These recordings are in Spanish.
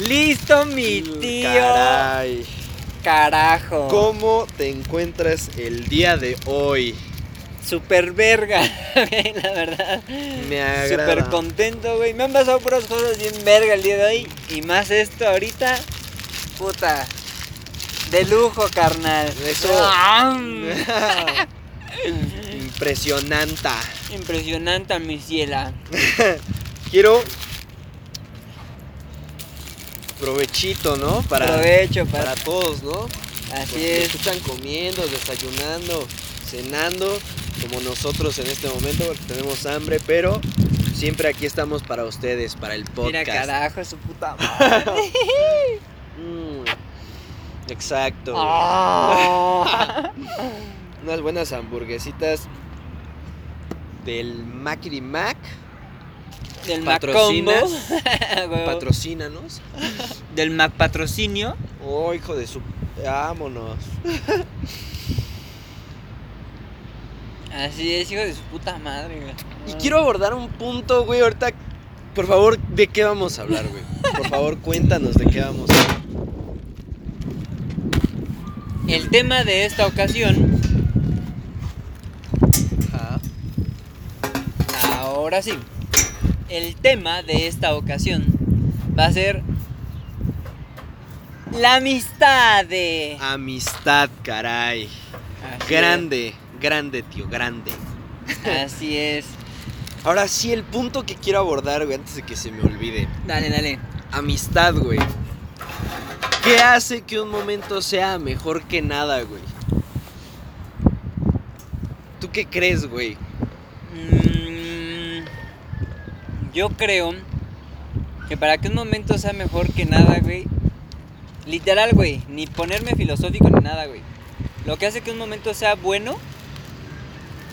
Listo, mi tío. Caray. Carajo. ¿Cómo te encuentras el día de hoy? Super verga, la verdad. Me agrada. Super contento, güey. Me han pasado puras cosas bien verga el día de hoy. Y más esto ahorita. Puta. De lujo, carnal. Eso. Impresionante. Impresionante, mi ciela. Quiero provechito, ¿no? Para, Provecho, para. para todos, ¿no? Así Los que es. escuchan comiendo, desayunando, cenando, como nosotros en este momento, porque tenemos hambre, pero siempre aquí estamos para ustedes, para el podcast. Mira, carajo, su puta madre. Mm, exacto. Ah. Unas buenas hamburguesitas del Macri Mac. Del Mac ¿Patrocinas? Combo. Huevo. Patrocínanos. Del Mac Patrocinio. Oh, hijo de su. Vámonos. Así es, hijo de su puta madre, güey. Y quiero abordar un punto, güey. Ahorita, por favor, ¿de qué vamos a hablar, güey? Por favor, cuéntanos de qué vamos a hablar. El tema de esta ocasión, ahora sí. El tema de esta ocasión va a ser la amistad de. Amistad, caray. Así Grande, grande, tío, grande. Así es. Ahora sí, el punto que quiero abordar, güey, antes de que se me olvide. Dale, dale. Amistad, güey. ¿Qué hace que un momento sea mejor que nada, güey? ¿Tú qué crees, güey? Mm, yo creo que para que un momento sea mejor que nada, güey. Literal, güey. Ni ponerme filosófico ni nada, güey. Lo que hace que un momento sea bueno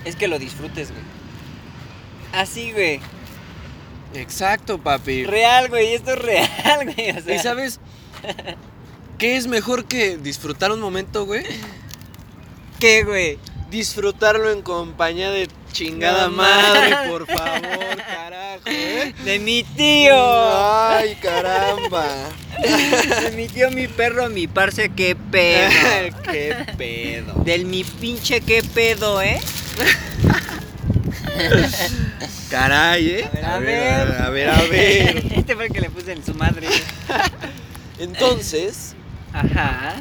es que lo disfrutes, güey. Así, güey. Exacto, papi. Real, güey. Esto es real, güey. O sea, ¿Y sabes qué es mejor que disfrutar un momento, güey? ¿Qué, güey? Disfrutarlo en compañía de chingada madre, por favor, carajo, ¿eh? De mi tío. Ay, caramba. De mi tío, mi perro, mi parce, qué pedo. qué pedo. Del mi pinche qué pedo, ¿eh? Caray, ¿eh? A ver, a ver, a ver. Este fue el que le puse en su madre. Entonces, Ajá.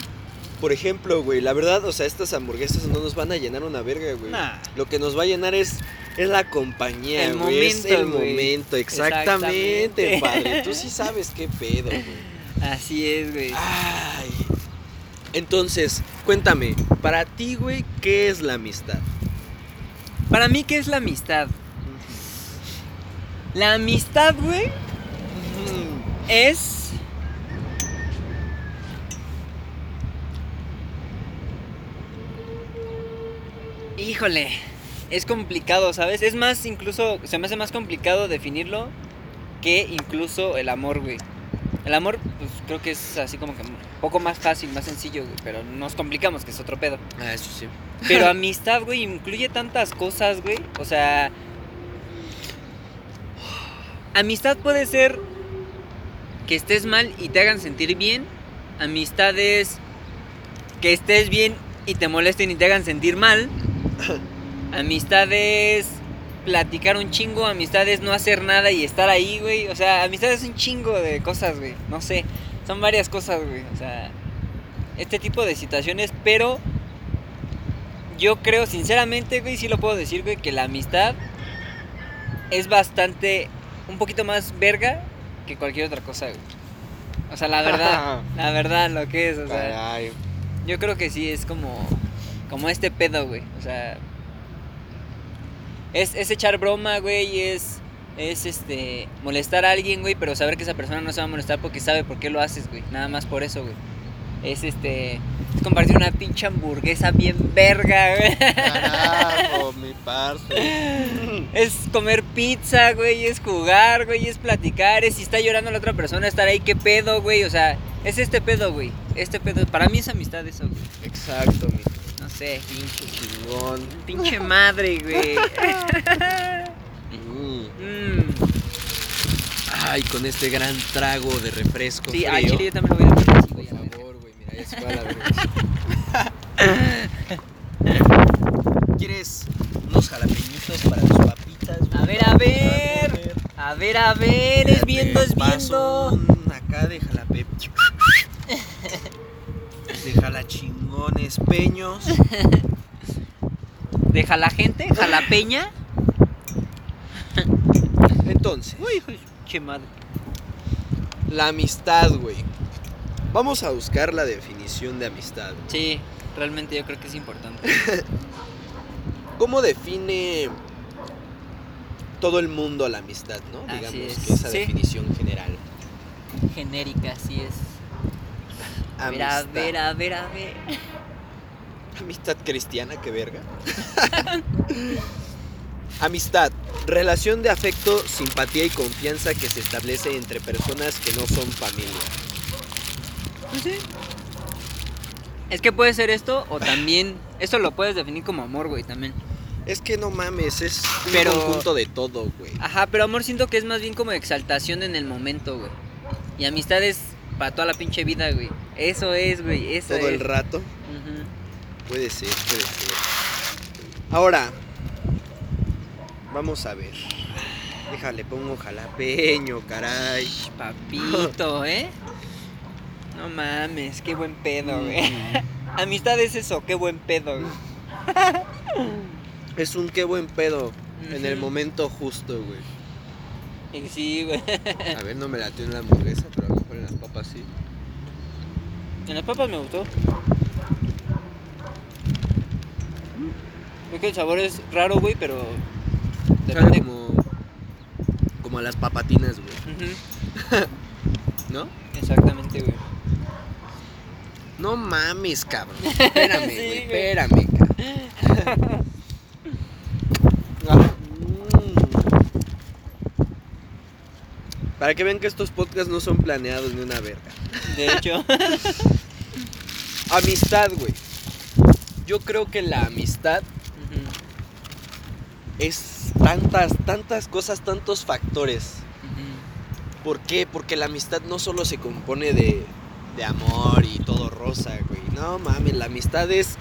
Por ejemplo, güey, la verdad, o sea, estas hamburguesas no nos van a llenar una verga, güey. Nah. Lo que nos va a llenar es, es la compañía, El güey. Es momento, el güey. momento, exactamente, Exactamente. padre. Tú sí sabes qué pedo, güey. Así es, güey. Ay. Entonces, cuéntame, para ti, güey, ¿qué es la amistad? Para mí, ¿qué es la amistad? La amistad, güey, es. Híjole, es complicado, ¿sabes? Es más, incluso, se me hace más complicado definirlo que incluso el amor, güey. El amor, pues creo que es así como que un poco más fácil, más sencillo, güey, pero nos complicamos, que es otro pedo. Ah, eso sí. Pero amistad, güey, incluye tantas cosas, güey. O sea. Amistad puede ser que estés mal y te hagan sentir bien. Amistad es que estés bien y te molesten y te hagan sentir mal. Amistad es platicar un chingo. Amistad es no hacer nada y estar ahí, güey. O sea, amistad es un chingo de cosas, güey. No sé. Son varias cosas, güey. O sea, este tipo de situaciones, pero yo creo, sinceramente, güey, sí lo puedo decir, güey, que la amistad es bastante, un poquito más verga que cualquier otra cosa, güey. O sea, la verdad, la verdad, lo que es, o sea, Caray. yo creo que sí es como, como este pedo, güey. O sea, es, es echar broma, güey, es, es este, molestar a alguien, güey, pero saber que esa persona no se va a molestar porque sabe por qué lo haces, güey. Nada más por eso, güey. Es este, es compartir una pinche hamburguesa bien verga, güey. Carajo, mi parce. Es comer pizza, güey, es jugar, güey, es platicar, es si está llorando la otra persona, estar ahí, qué pedo, güey, o sea, es este pedo, güey, este pedo, para mí es amistad eso, güey, Exacto, mi sé, pinche chingón. pinche madre, güey. Mm. Mm, Ay, con este gran trago de refresco. Sí, frío. al chile yo también lo voy a a Por favor, güey, mira, ya se fue a la verga. ¿Quieres unos jalapeñitos para tus papitas? güey? A ver, a ver. A ver, a ver, es viendo, es viendo. un acá de jalape. De jalachingones peños. Deja la gente, jalapeña. Entonces, Uy, uy, che madre. la amistad, güey. Vamos a buscar la definición de amistad. Sí, realmente yo creo que es importante. ¿Cómo define todo el mundo la amistad, no? Así Digamos es. que esa Sí. definición general. Genérica, así es. A ver, Amistad. a ver, a ver, a ver. Amistad cristiana, qué verga. Amistad, relación de afecto, simpatía y confianza que se establece entre personas que no son familia. Es que puede ser esto o también. Esto lo puedes definir como amor, güey, también. Es que no mames, es un Pero- conjunto de todo, güey. Ajá, pero amor siento que es más bien como exaltación en el momento, güey. Y amistad es para toda la pinche vida, güey. Eso es, güey, eso Todo es. el rato. Puede ser, puede ser. Ahora, vamos a ver. Déjale, pongo jalapeño, caray. Papito, ¿eh? No mames, qué buen pedo, güey. Mm. Amistad es eso, qué buen pedo, güey. Es un qué buen pedo en el momento justo, güey. Sí, güey. A ver, no me latió en la hamburguesa, pero en las papas sí. En las papas me gustó. Es que el sabor es raro, güey, pero. Sabe Depende. como, como a las papatinas, güey. ¿No? Exactamente, güey. No mames, cabrón. Espérame, Sí, güey. güey. espérame, cabrón. Para que vean que estos podcasts no son planeados ni una verga. De hecho. Amistad, güey. Yo creo que la amistad es tantas, tantas cosas, tantos factores. ¿Por qué? Porque la amistad no solo se compone de, de amor y todo rosa, güey. No mames, la amistad es,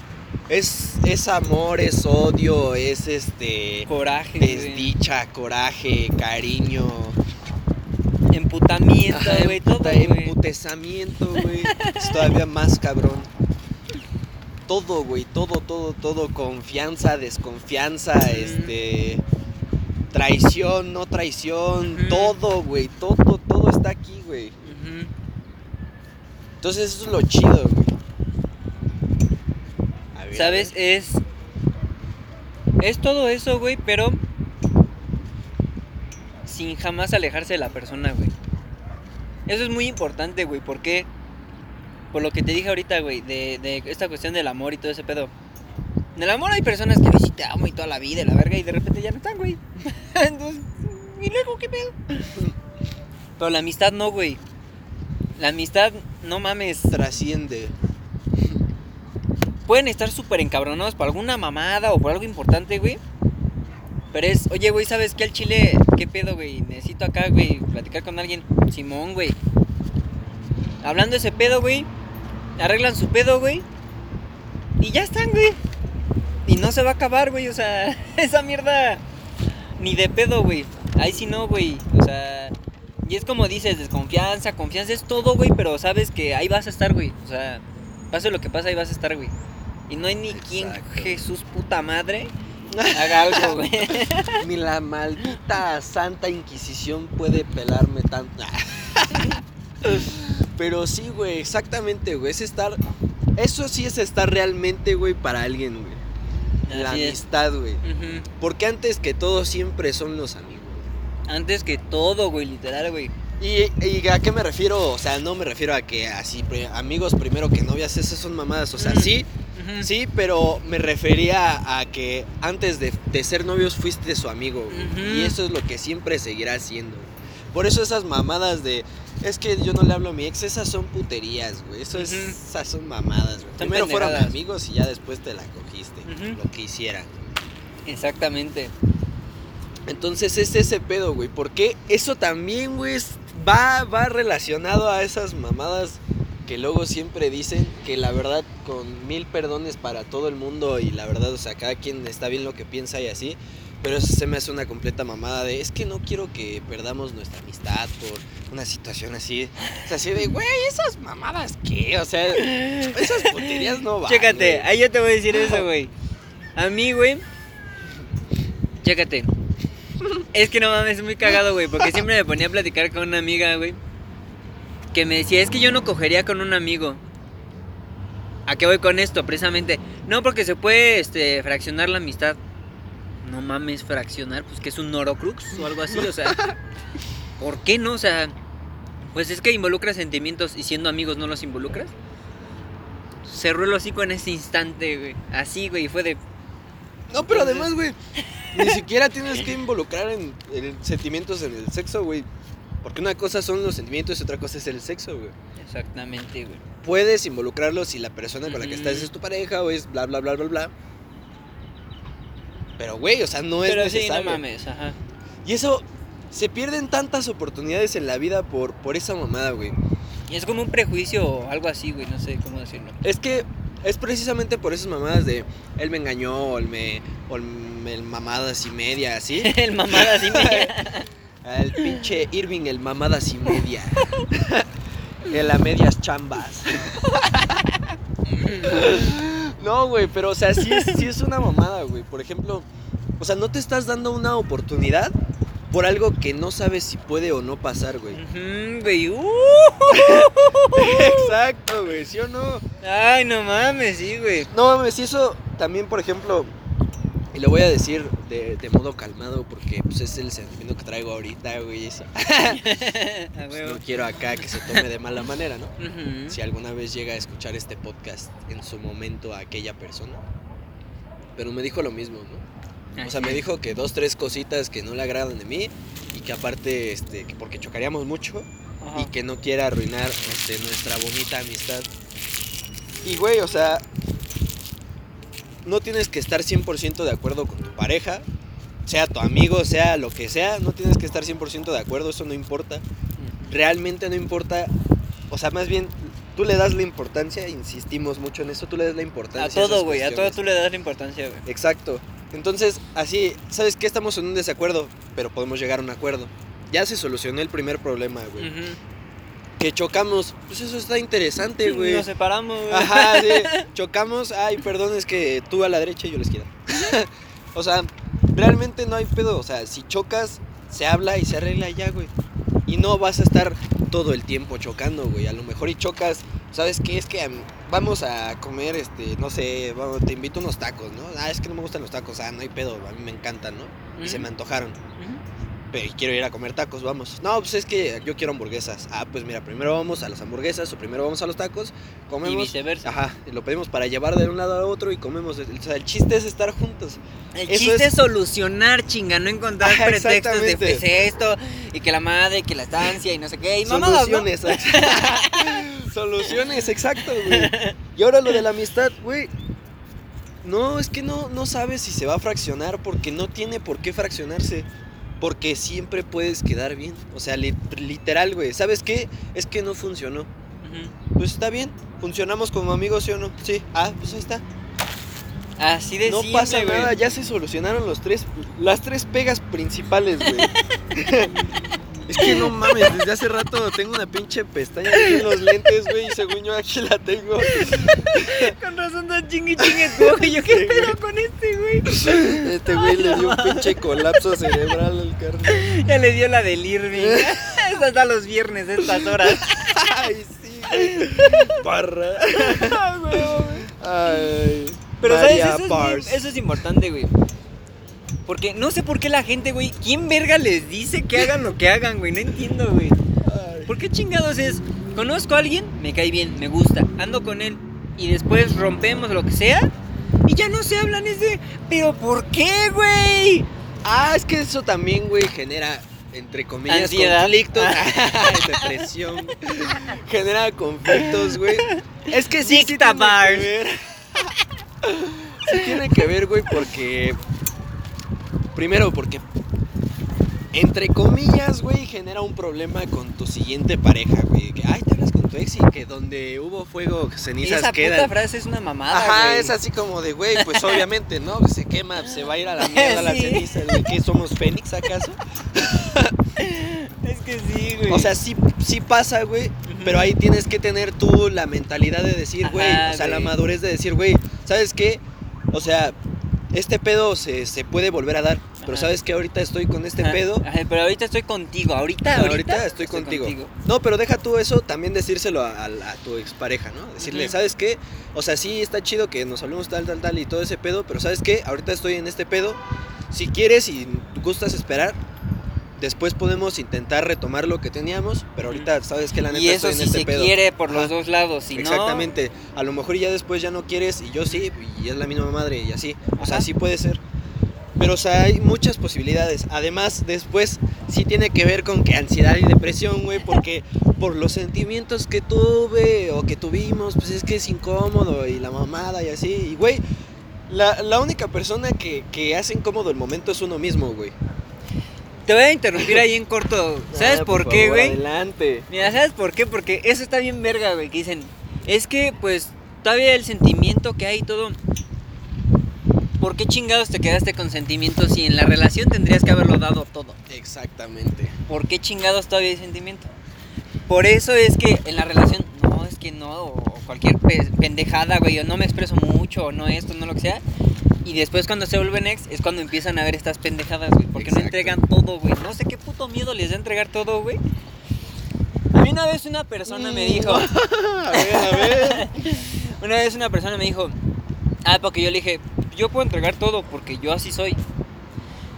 es, es amor, es odio, es este. Coraje, güey. Desdicha, coraje, cariño. Emputamiento, güey, todo, emputezamiento, güey. Es todavía más cabrón. Todo, güey, todo, todo, todo. Confianza, desconfianza, este. Traición, no traición. Todo, güey. Todo, todo está aquí, güey. Entonces eso es lo chido, güey. ¿Sabes? Es. Es todo eso, güey, pero. Sin jamás alejarse de la persona, güey. Eso es muy importante, güey, porque. Por lo que te dije ahorita, güey, de, de esta cuestión del amor y todo ese pedo. En el amor hay personas que sí te amo y toda la vida y la verga y de repente ya no están, güey. Entonces, ¿y luego qué pedo? Pero la amistad no, güey. La amistad, no mames. Trasciende. pueden estar súper encabronados por alguna mamada o por algo importante, güey. Pero es, oye, güey, ¿sabes qué al chile? ¿Qué pedo, güey? Necesito acá, güey, platicar con alguien. Simón, güey. Hablando de ese pedo, güey. Arreglan su pedo, güey. Y ya están, güey. Y no se va a acabar, güey. O sea, esa mierda. Ni de pedo, güey. Ahí sí no, güey. O sea. Y es como dices, desconfianza, confianza es todo, güey. Pero sabes que ahí vas a estar, güey. O sea, pase lo que pase, ahí vas a estar, güey. Y no hay ni quien. Jesús puta madre, haga algo, güey. Ni la maldita Santa Inquisición puede pelarme tanto. Pero sí, güey, exactamente, güey. Es estar. Eso sí es estar realmente, güey, para alguien, güey. La Así amistad, güey. Porque antes que todo siempre son los amigos. Antes que todo, güey, literal, güey. ¿Y, y a qué me refiero? O sea, no me refiero a que así, amigos primero que novias, esas son mamadas. O sea, Mm. sí, Sí, pero me refería a que antes de, de ser novios fuiste su amigo. Y eso es lo que siempre seguirá siendo. Por eso esas mamadas de. Es que yo no le hablo a mi ex, esas son puterías, güey. Eso es, Ujú. esas son mamadas, güey. Primero fueron amigos y ya después te la cogiste. Lo que hicieran. Exactamente. Entonces es ese pedo, güey. Porque eso también, güey, va, va relacionado a esas mamadas que luego siempre dicen que la verdad, con mil perdones para todo el mundo y la verdad, o sea, cada quien está bien lo que piensa y así. Pero se me hace una completa mamada de, es que no quiero que perdamos nuestra amistad por una situación así. O sea, así de, güey, esas mamadas, ¿qué? O sea, esas puterías no van. Chécate, ahí yo te voy a decir eso, güey. A mí, güey. Chécate. Es que no mames, es muy cagado, güey. Porque siempre me ponía a platicar con una amiga, güey. Que me decía, es que yo no cogería con un amigo. ¿A qué voy con esto? Precisamente. No, porque se puede este, fraccionar la amistad. No mames, fraccionar, pues que es un Norocrux o algo así, o sea. ¿Por qué no? O sea, pues es que involucra sentimientos y siendo amigos no los involucras. Cerró el hocico en ese instante, güey. Así, güey, y fue de. No, pero además, güey, ni siquiera tienes que involucrar en, en sentimientos en el sexo, güey. Porque una cosa son los sentimientos y otra cosa es el sexo, güey. Exactamente, güey. Puedes involucrarlo si la persona con la que estás es tu pareja o es bla, bla, bla, bla, bla. Pero, güey, o sea, no es Pero sí, no necesario. mames, ajá. Y eso, se pierden tantas oportunidades en la vida por, por esa mamada, güey. Y es como un prejuicio o algo así, güey, no sé cómo decirlo. Es que es precisamente por esas mamadas de él me engañó o él me, o el, el mamadas y media, así. el mamada así media. El pinche Irving, el mamadas y media. El a medias chambas. No, güey, pero o sea, sí es, sí es una mamada, güey. Por ejemplo, o sea, no te estás dando una oportunidad por algo que no sabes si puede o no pasar, güey. Güey. uh. Exacto, güey, ¿sí o no? Ay, no mames, sí, güey. No mames, y eso también, por ejemplo, y lo voy a decir de, de modo calmado porque pues, es el sentimiento que traigo ahorita, güey. eso. Pues, no quiero acá que se tome de mala manera, ¿no? Ujú. Si alguna vez llega a escuchar este podcast en su momento a aquella persona. Pero me dijo lo mismo, ¿no? O sea, me dijo que dos, tres cositas que no le agradan de mí y que aparte, este, que porque chocaríamos mucho Ajá. y que no quiera arruinar este, nuestra bonita amistad. Y güey, o sea, no tienes que estar 100% de acuerdo con tu pareja, sea tu amigo, sea lo que sea, no tienes que estar 100% de acuerdo, eso no importa. Realmente no importa, o sea, más bien tú le das la importancia, insistimos mucho en eso, tú le das la importancia. A todo, güey, a todo tú le das la importancia, güey. Exacto. Entonces, así, ¿sabes qué? Estamos en un desacuerdo, pero podemos llegar a un acuerdo. Ya se solucionó el primer problema, güey. Ujú. Que chocamos, pues eso está interesante, güey. Nos separamos, güey. Ajá, sí. Chocamos, ay, perdón, es que tú a la derecha y yo a la izquierda. o sea, realmente no hay pedo. O sea, si chocas, se habla y se arregla ya, güey. Y no vas a estar todo el tiempo chocando, güey. A lo mejor y chocas, ¿sabes qué? Es que am, vamos a comer, este, no sé, vamos, te invito unos tacos, ¿no? Ah, es que no me gustan los tacos, ah, no hay pedo, a mí me encantan, ¿no? Y se me antojaron. Pero quiero ir a comer tacos, vamos. No, pues es que yo quiero hamburguesas. Ah, pues mira, primero vamos a las hamburguesas o primero vamos a los tacos, Y comemos. viceversa. Ajá, y lo pedimos para llevar de un lado a otro y comemos. O sea, el chiste es estar juntos. El Eso chiste es- es solucionar, chinga, no encontrar Ajá, pretextos de pues esto y que la madre, que la estancia y no sé qué. Y mamadas, ¿no? Soluciones. Soluciones, exacto, güey. Y ahora lo de la amistad, güey. No, es que no, no sabes si se va a fraccionar porque no tiene por qué fraccionarse. Porque siempre puedes quedar bien. O sea, li- literal, güey. ¿Sabes qué? Es que no funcionó. Pues está bien. ¿Funcionamos como amigos, sí o no? Sí. Ah, pues ahí está. Así de No simple, pasa güey. nada, ya se solucionaron los tres, las tres pegas principales, güey. es que no mames, desde hace rato tengo una pinche pestaña aquí en los lentes, güey, y según yo aquí la tengo. Con razón tan chingui chingue tú, güey. Yo qué pedo con este, güey. Este güey le dio un pinche colapso cerebral al carnal. Ya le dio la del Irving. Esta está los viernes, estas horas. Ay, sí, güey. Parra. Ay. Pero María ¿sabes? Es, eso es importante, güey. Porque no sé por qué la gente, güey. ¿Quién verga les dice que hagan lo que hagan, güey? No entiendo, güey. ¿Por qué chingados es? Conozco a alguien, me cae bien, me gusta, ando con él y después rompemos lo que sea y ya no se hablan es de, pero ¿por qué, güey? Ah, es que eso también, güey, genera, entre comillas, Ansiedad. conflictos. Depresión. genera conflictos, güey. Es que sí, sí tiene que ver. sí tiene que ver, güey, porque... Primero, porque entre comillas, güey, genera un problema con tu siguiente pareja, güey. Que, ay, te hablas con tu ex y que donde hubo fuego, cenizas Esa quedan. puta frase es una mamada, Ajá, güey. es así como de, güey, pues obviamente, ¿no? Se quema, se va a ir a la mierda la Sí. ceniza, güey. ¿Qué somos Fénix acaso? Es que sí, güey. O sea, sí, sí pasa, güey. Pero ahí tienes que tener tú la mentalidad de decir, güey, o sea, la madurez de decir, güey, ¿sabes qué? O sea, este pedo se, se puede volver a dar. Pero Ajá. ¿sabes qué? Ahorita estoy con este Ajá, pedo. ajá, pero ahorita estoy contigo. Ahorita, Ahorita, ahorita, estoy, contigo. No, pero deja tú eso, también decírselo a, a- a tu expareja, ¿no? Decirle. ¿sabes qué? O sea, sí, está chido que nos hablemos tal, tal, tal y todo ese pedo, pero ¿sabes qué? Ahorita estoy en este pedo. Si quieres y gustas esperar, después podemos intentar retomar lo que teníamos, pero ahorita, ¿sabes qué? La neta Y eso estoy en si este se pedo. quiere por los Ajá. dos lados. Si Exactamente. A lo mejor ya después ya no quieres y yo sí, y es la misma madre y así. O sea, sí puede ser. Pero, o sea, hay muchas posibilidades. Además, después sí tiene que ver con que ansiedad y depresión, güey, porque por los sentimientos que tuve o que tuvimos, pues es que es incómodo y la mamada y así. Y, güey, la, la única persona que, que hace incómodo el momento es uno mismo, güey. Te voy a interrumpir ahí en corto. ¿Sabes Ah, por, qué, güey? Adelante. Mira, ¿sabes por qué? Porque eso está bien verga, güey. Que dicen, es que, pues, todavía el sentimiento que hay y todo. ¿Por qué chingados te quedaste con sentimientos si en la relación tendrías que haberlo dado todo? Exactamente. ¿Por qué chingados todavía hay sentimiento? Por eso es que en la relación, no, es que no, o cualquier pe- pendejada, güey, o no me expreso mucho, o no esto, no lo que sea. Y después cuando se vuelven ex es cuando empiezan a ver estas pendejadas, güey, porque no entregan todo, güey. No sé qué puto miedo les da entregar todo, güey. A mí una vez una persona me dijo, a ver, a ver. una vez una persona me dijo, ah, porque yo le dije, yo puedo entregar todo porque yo así soy.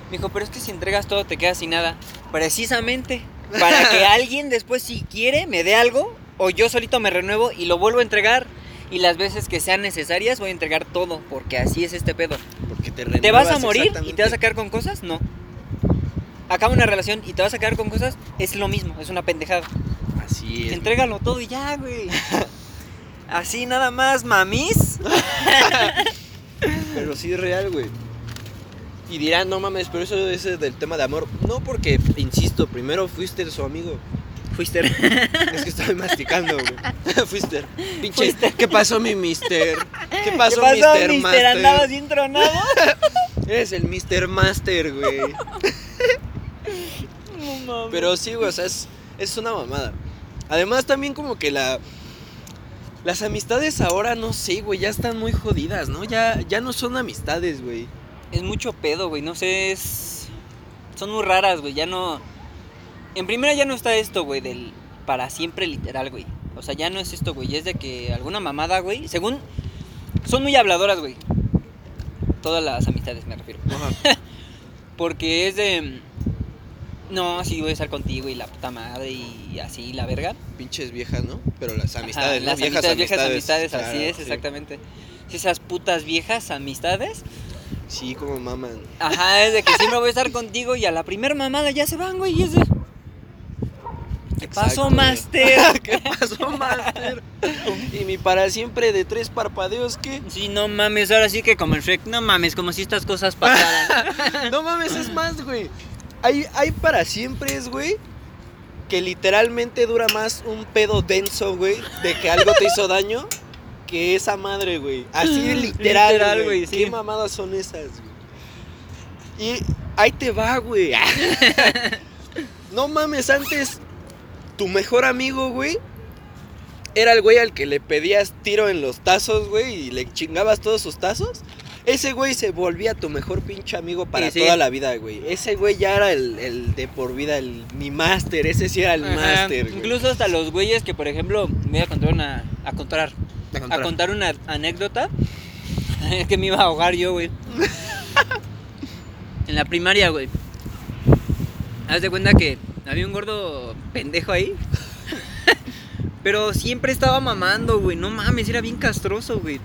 Me dijo, pero es que si entregas todo te quedas sin nada. Precisamente, para que alguien después si quiere me dé algo o yo solito me renuevo y lo vuelvo a entregar. Y las veces que sean necesarias voy a entregar todo porque así es este pedo. Porque te ¿Te vas a morir y te vas a quedar con cosas? No. Acaba una relación y te vas a quedar con cosas, es lo mismo, es una pendejada. Así es. Entrégalo todo y ya, güey. Así nada más, mamis. Pero sí es real, güey. Y dirán, no mames, pero eso es del tema de amor. No, porque, insisto, primero fuiste su amigo. Fuiste. Es que estoy masticando, güey. fuiste. Pinche. Fuiste. ¿Qué pasó, mi mister? ¿Qué ¿Qué pasó, pasó, mister, mister? Master? ¿Andabas bien tronado? Eres el Mister Master, güey. No mames. Pero sí, güey, o sea, es, es una mamada. Además, también como que la. Las amistades ahora, no sé, güey, ya están muy jodidas, ¿no? Ya, ya no son amistades, güey. Es mucho pedo, güey. No sé, es. Son muy raras, güey. Ya no. En primera ya no está esto, güey, del para siempre literal, güey. O sea, ya no es esto, güey. Es de que alguna mamada, güey. Según. Son muy habladoras, güey. Todas las amistades, me refiero. Porque es de. No, sí, voy a estar contigo y la puta madre y así, la verga. Pinches viejas, ¿no? Pero las Ajá, amistades, ¿no? las viejas amistades, viejas amistades, claro, así es, sí. exactamente. Esas putas viejas amistades, Sí, como maman. ajá, es de que siempre voy a estar contigo y a la primer mamada ya se van, güey, y es de... ¿Qué pasó. Master? ¿Qué pasó, Master? y mi para siempre de tres parpadeos, ¿qué? Sí, no mames, ahora sí que como el Shrek, no mames, como si estas cosas pasaran. No mames, es más, güey. Hay, hay para siempre, güey, que literalmente dura más un pedo denso, güey, de que algo te hizo daño que esa madre, güey. Así de literal, Literal, güey. güey, sí. ¿Qué mamadas son esas, güey? Y ahí te va, güey. no mames, antes tu mejor amigo, güey, era el güey al que le pedías tiro en los tazos, güey, y le chingabas todos sus tazos. Ese güey se volvía tu mejor pinche amigo para Sí, sí. toda la vida, güey. Ese güey ya era el, el de por vida, el mi máster. Ese sí era el máster. Incluso hasta los güeyes que, por ejemplo, me voy a contar una... A contar, A a contar. contar una anécdota. Es que me iba a ahogar yo, güey. en la primaria, güey. Haz de cuenta que había un gordo pendejo ahí. Pero siempre estaba mamando, güey. No mames, era bien castroso, güey.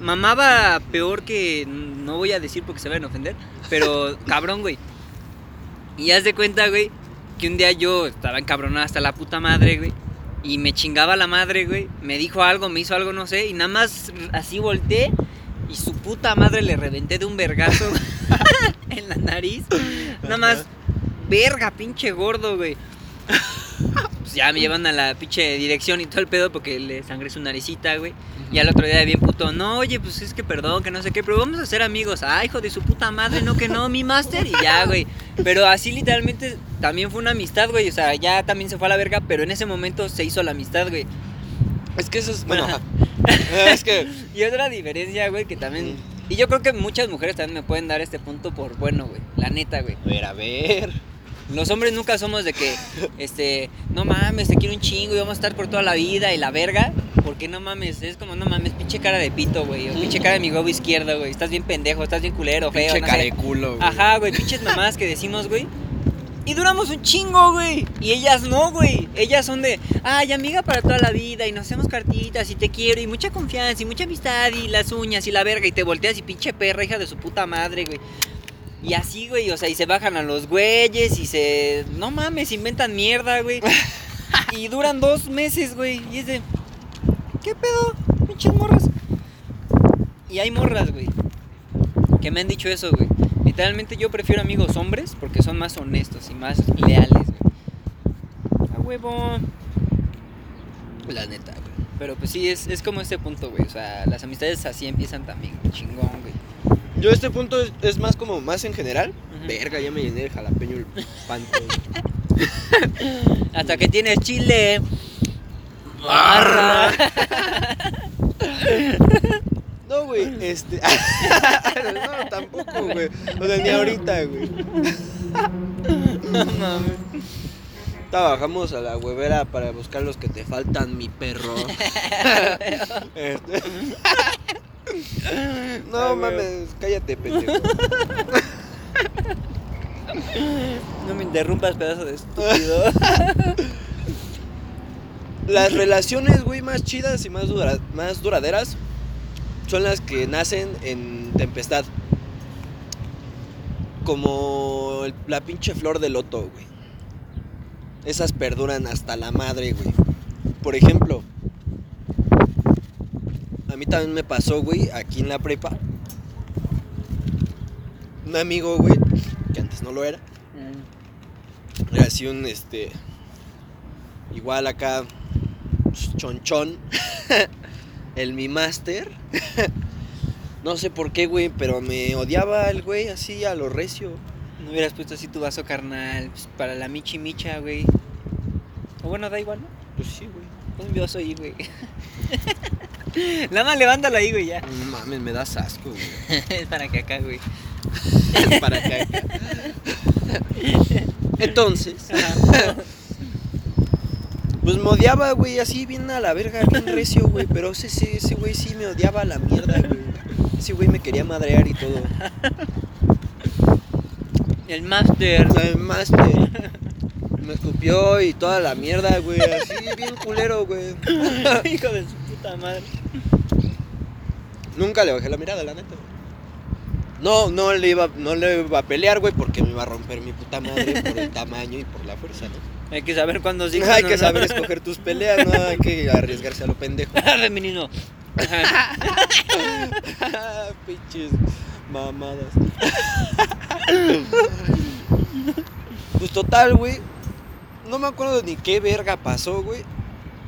Mamaba peor que. No voy a decir porque se van a ofender. Pero cabrón, güey. Y haz de cuenta, güey, que un día yo estaba encabronada hasta la puta madre, güey. Y me chingaba la madre, güey. Me dijo algo, me hizo algo, no sé. Y nada más así volteé. Y su puta madre le reventé de un vergazo en la nariz. Nada más verga, pinche gordo, güey. Pues ya me llevan a la pinche dirección y todo el pedo porque le sangré su naricita, güey. Y al otro día bien puto, no, oye, pues es que perdón, que no sé qué, pero vamos a ser amigos. Ah, hijo de su puta madre, no que no, mi máster. Y ya, güey. Pero así literalmente también fue una amistad, güey. O sea, ya también se fue a la verga, pero en ese momento se hizo la amistad, güey. Es que eso es. Bueno, es que. Y otra diferencia, güey, que también... Y yo creo que muchas mujeres también me pueden dar este punto por bueno, güey. La neta, güey. A ver, a ver. Los hombres nunca somos de que, este, no mames, te quiero un chingo y vamos a estar por toda la vida y la verga. Porque no mames, es como, no mames, pinche cara de pito, güey. O pinche cara de mi huevo izquierdo, güey. Estás bien pendejo, estás bien culero, feo. Pinche no cara de culo, güey. Ajá, güey, pinches mamadas que decimos, güey. Y duramos un chingo, güey. Y ellas no, güey. Ellas son de, ay, amiga para toda la vida. Y nos hacemos cartitas y te quiero. Y mucha confianza y mucha amistad. Y las uñas y la verga. Y te volteas y pinche perra, hija de su puta madre, güey. Y así, güey. O sea, y se bajan a los güeyes. Y se. No mames, inventan mierda, güey. y duran dos meses, güey. Y es de. ¿Qué pedo? Pinches morras. Y hay morras, güey. Que me han dicho eso, güey. Literalmente yo prefiero amigos hombres porque son más honestos y más leales, güey. A huevo. La neta, güey. Pero pues sí, es, es como este punto, güey. O sea, las amistades así empiezan también, chingón. Yo este punto es, es más como más en general. Ujú. Verga, ya me llené de jalapeño el panto. Hasta que tienes chile. Barra. No, güey, este. no, tampoco, güey. O sea, ni ahorita, güey. No mames. Trabajamos a la huevera para buscar los que te faltan, mi perro. Este. No Ah, mames, cállate, pendejo. No me interrumpas, pedazo de estúpido. Las relaciones, güey, más chidas y más, dura- más duraderas son las que nacen en tempestad. Como el- la pinche flor de loto, güey. Esas perduran hasta la madre, güey. Por ejemplo, a mí también me pasó, güey, aquí en la prepa. Un amigo, güey, que antes no lo era. Era así un, este. Igual acá. Chonchón. el mi master. no sé por qué, güey, pero me odiaba el güey así a lo recio. No hubieras puesto así tu vaso carnal pues, para la michi micha, güey. O bueno, da igual, ¿no? Pues sí, güey. Vaso ahí, güey. Nada más levántalo ahí, güey, ya. No Mames, me das asco, güey. es para que acá, güey. Para acá. Entonces, pues me odiaba, güey, así bien a la verga, bien recio, güey. Pero ese, ese, ese güey sí me odiaba a la mierda, güey. Ese güey me quería madrear y todo. El master. El máster. Me escupió y toda la mierda, güey. Así, bien culero, güey. Hijo de su puta madre. Nunca le bajé la mirada, la neta. güey. No, no le iba, no le iba a pelear, güey, porque me iba a romper mi puta madre por el tamaño y por la fuerza, ¿no? Hay que saber cuándo sí. Hay que no. saber escoger tus peleas, no hay que arriesgarse a lo pendejo. Femenino. Pinches mamadas. pues total, güey. No me acuerdo ni qué verga pasó, güey.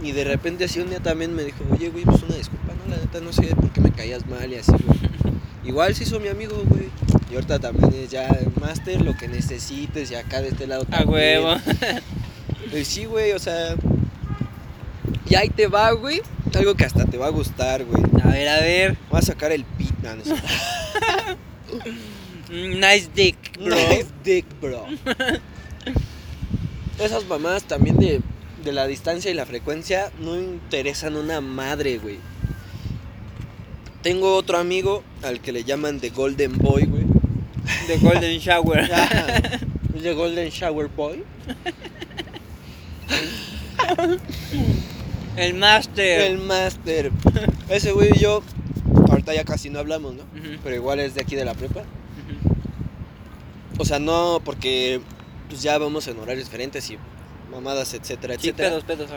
Y de repente así un día también me dijo, oye, güey, pues una disculpa, ¿no? La neta no sé por qué me caías mal y así, güey. Igual se hizo mi amigo, güey. Y ahorita también es ya máster, lo que necesites y acá de este lado A también. huevo. Eh, sí, güey, o sea. Y ahí te va, güey. Algo que hasta te va a gustar, güey. A ver, a ver. Voy a sacar el pit, no, no sé. Nice dick, bro. Nice dick, bro. Esas mamadas también de, de la distancia y la frecuencia no interesan una madre, güey. Tengo otro amigo al que le llaman The Golden Boy, güey. The Golden Shower. The Golden Shower Boy. El master. El Master. Ese güey y yo, ahorita ya casi no hablamos, ¿no? Pero igual es de aquí de la prepa. O sea, no porque pues ya vamos en horarios diferentes y mamadas, etcétera, Sí, etcétera. pedos, pedos.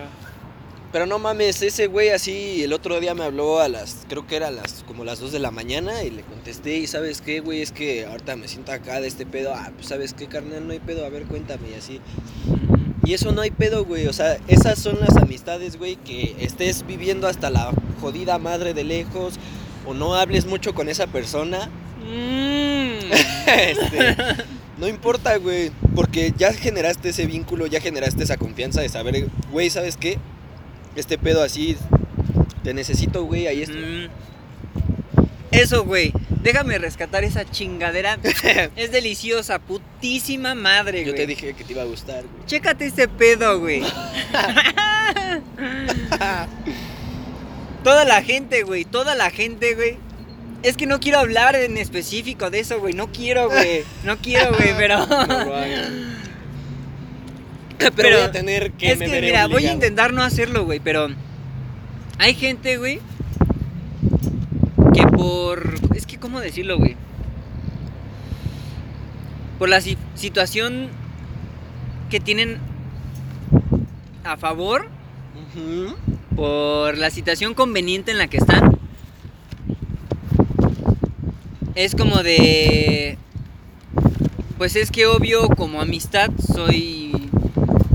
Pero no mames, ese güey así el otro día me habló a las, creo que era las, como las 2 de la mañana y le contesté y sabes qué, güey, es que ahorita me siento acá de este pedo, ah, pues sabes qué, carnal, no hay pedo, a ver, cuéntame y así. Y eso no hay pedo, güey, o sea, esas son las amistades, güey, que estés viviendo hasta la jodida madre de lejos o no hables mucho con esa persona. Mm. este, no importa, güey, porque ya generaste ese vínculo, ya generaste esa confianza de saber, güey, ¿sabes qué? Este pedo así, te necesito, güey, ahí está. Mm. Eso, güey. Déjame rescatar esa chingadera. es deliciosa, putísima madre, Yo güey. te dije que te iba a gustar, güey. Chécate ese pedo, güey. toda la gente, güey. Toda la gente, güey. Es que no quiero hablar en específico de eso, güey. No quiero, güey. No quiero, güey, pero. Pero, Pero voy a tener que es me que, veré mira, voy a intentar no hacerlo, güey, pero. Hay gente, güey. Que por. Es que, ¿cómo decirlo, güey? Por la si- situación que tienen a favor, por la situación conveniente en la que están, es como de. Pues es que obvio, como amistad, soy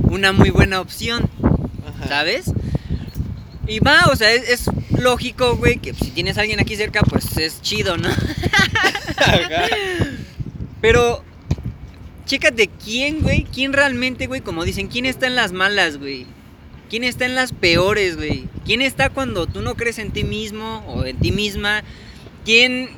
una muy buena opción. Ajá. ¿sabes? Y va, o sea, es, es lógico, güey, que si tienes a alguien aquí cerca, pues es chido, ¿no? Ajá. Pero, chécate quién, güey, quién realmente, güey, como dicen, quién está en las malas, güey. ¿Quién está en las peores, güey? ¿Quién está cuando tú no crees en ti mismo o en ti misma? ¿Quién,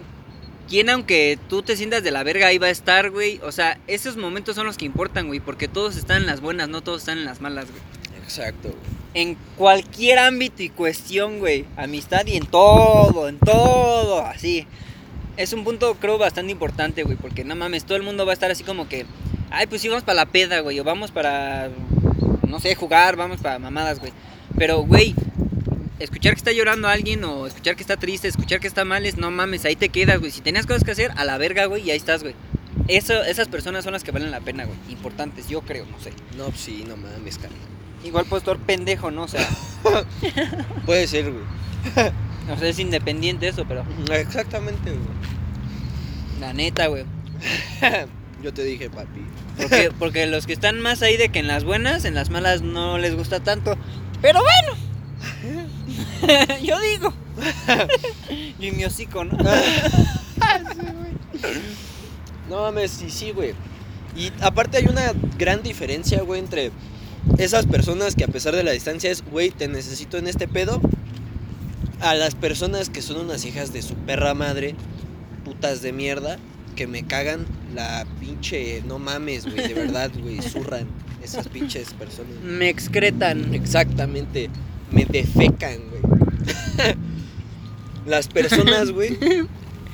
quién aunque tú te sientas de la verga, ahí va a estar, güey? O sea, esos momentos son los que importan, güey, porque todos están en las buenas, no todos están en las malas, güey. Exacto, güey. en cualquier ámbito y cuestión, güey. Amistad y en todo, en todo, así. Es un punto, creo, bastante importante, güey, porque no mames, todo el mundo va a estar así como que, ay, pues sí, vamos para la peda, güey, o vamos para, no sé, jugar, vamos para mamadas, güey. Pero, güey, escuchar que está llorando alguien o escuchar que está triste, escuchar que está mal, es no mames, ahí te quedas, güey. Si tenías cosas que hacer, a la verga, güey, y ahí estás, güey. Eso, esas personas son las que valen la pena, güey. Importantes, yo creo, no sé. No, pues sí, no mames, carnal. Igual puedo estar pendejo, ¿no? O sea, Puede ser, güey. o sea, es independiente eso, pero Exactamente, güey. la neta, güey. Yo te dije, papi. Porque, porque los que están más ahí de que en las buenas, en las malas no les gusta tanto. Pero bueno. Yo digo. y mi hocico, ¿no? No mames, sí, sí, güey. Y aparte hay una gran diferencia, güey, entre esas personas que a pesar de la distancia es, güey, te necesito en este pedo, a las personas que son unas hijas de su perra madre, putas de mierda, que me cagan la pinche, no mames, güey, de verdad, güey, zurran esas pinches personas. Me excretan. Exactamente, me defecan, güey. Las personas, güey.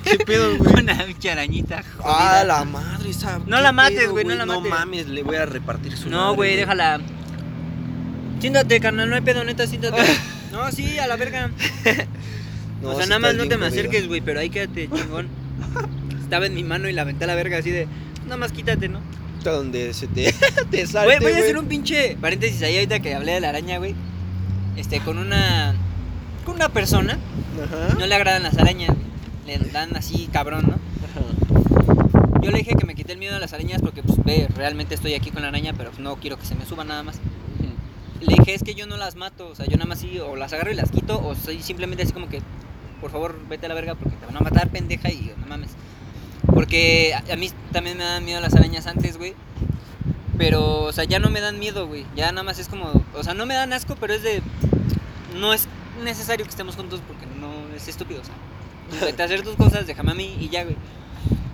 ¿Qué pedo, güey? Una pinche arañita. Ah, jodida. la madre esa. No ¿qué la mates, güey, no la mates. No mames, le voy a repartir su No, madre, güey, déjala. Siéntate, carnal, no hay pedo, neta, siéntate. No, sí, a la verga. No, o sea, nada más no te me acerques, güey, pero ahí quédate, chingón. Estaba en mi mano y la aventé a la verga así de, nada más quítate, ¿no? Donde se te, te Voy, salte, voy a güey. hacer un pinche paréntesis ahí ahorita que hablé de la araña, güey. Este, con una. Con una persona. Ajá. No le agradan las arañas. Le dan así cabrón, ¿no? Ajá. Yo le dije que me quité el miedo a las arañas porque, pues, ve, realmente estoy aquí con la araña, pero pues, no quiero que se me suba nada más. Le dije, es que yo no las mato, o sea, yo nada más sí, o las agarro y las quito, o soy simplemente así como que, por favor, vete a la verga porque te van a matar, pendeja, y no mames. Porque a, a mí también me dan miedo las arañas antes, güey. Pero, o sea, ya no me dan miedo, güey. Ya nada más es como, o sea, no me dan asco, pero es de, no es necesario que estemos juntos porque no es estúpido, o sea. Vete a hacer tus cosas, déjame a mí y ya, güey.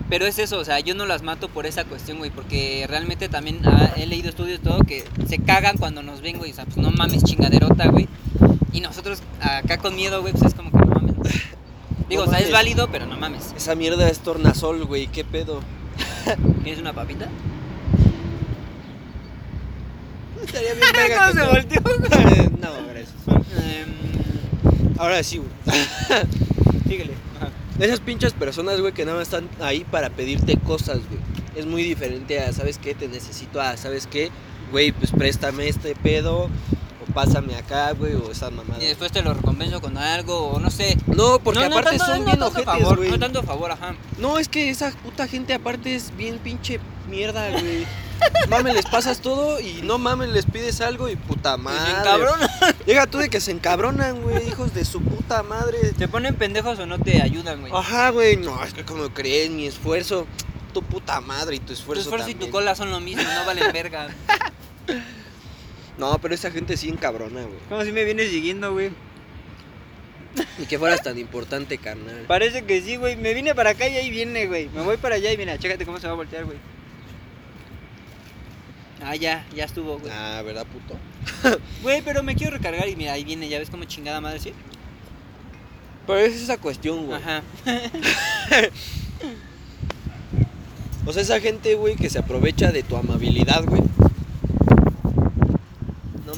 Pero es eso, o sea, yo no las mato por esa cuestión, güey, porque realmente también ah, he leído estudios y todo que se cagan cuando nos ven, güey, o sea, pues no mames chingaderota, güey. Y nosotros acá con miedo, güey, pues es como que no mames. Digo, No o sea, es mames. válido, pero no mames. Esa mierda es tornasol, güey. ¿Qué pedo? ¿Tienes una papita? Estaría bien verga ¿Cómo que se te- volteó? no, gracias. Em, Ahora sí, güey. síguele. Esas pinches personas, güey, que nada más están ahí para pedirte cosas, güey. Es muy diferente a, ¿sabes qué? Te necesito a, ¿sabes qué? Güey, pues préstame este pedo. Pásame acá, güey, o esa mamada. Y después te lo recompenso con algo, o no sé. No, porque no, no aparte tanto- son no bien ojetes, favor, güey. No tanto favor, ajá. No, es que esa puta gente aparte es bien pinche mierda, güey. Mames, les pasas todo y no mames, les pides algo y puta madre. bien cabrón. Llega tú de que se encabronan, güey, hijos de su puta madre. Te ponen pendejos o no te ayudan, güey. Ajá, güey, no, es que como crees, mi esfuerzo, tu puta madre y tu tu esfuerzo. esfuerzo y tu cola son lo mismo, no valen verga. No, pero esa gente sí encabrona, güey. Como si me vienes siguiendo, güey. Ni que fueras tan importante, carnal. Parece que sí, güey. Me vine para acá y ahí viene, güey. Me voy para allá y mira, chécate cómo se va a voltear, güey. Ah, ya, ya estuvo, güey. Ah, ¿verdad, puto? Güey, pero me quiero recargar y mira, ahí viene, ya ves como chingada madre, ¿sí? Pero es esa cuestión, güey. Ajá. O sea, esa gente, güey, que se aprovecha de tu amabilidad, güey.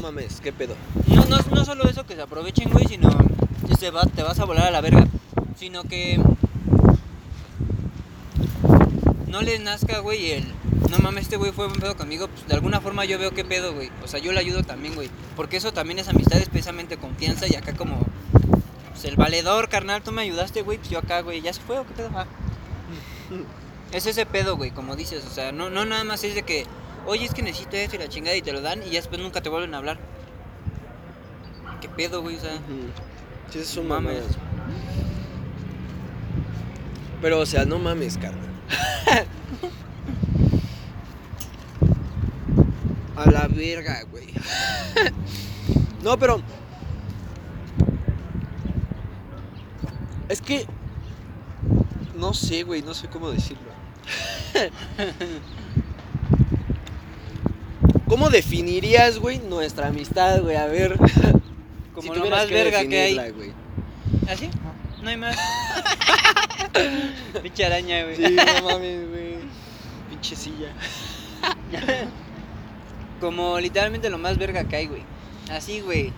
No mames, qué pedo. No, no, no solo eso que se aprovechen, güey, sino que se va, te vas a volar a la verga. Sino que no les nazca, güey, el no mames, este güey fue buen pedo conmigo. Pues de alguna forma yo veo qué pedo, güey. O sea, yo le ayudo también, güey. Porque eso también es amistad, es precisamente confianza. Y acá, como pues, el valedor, carnal, tú me ayudaste, güey. Pues yo acá, güey, ¿ya se fue o qué pedo? Ah. Es ese pedo, güey, como dices. O sea, no, no nada más es de que, oye, es que necesito esto y la chingada y te lo dan y ya después nunca te vuelven a hablar. ¿Qué pedo, güey? O sea. Sí, es un Mames. mames. Pero, o sea, no mames, carnal. A la verga, güey. No, pero. Es que. No sé, güey, no sé cómo decirlo. ¿Cómo definirías, güey, nuestra amistad, güey? A ver. como si lo más verga que hay. güey. ¿Así? No hay más. Pinche araña, güey. Sí, no mames, güey. Pinche silla. Como literalmente lo más verga que hay, güey. Así, güey.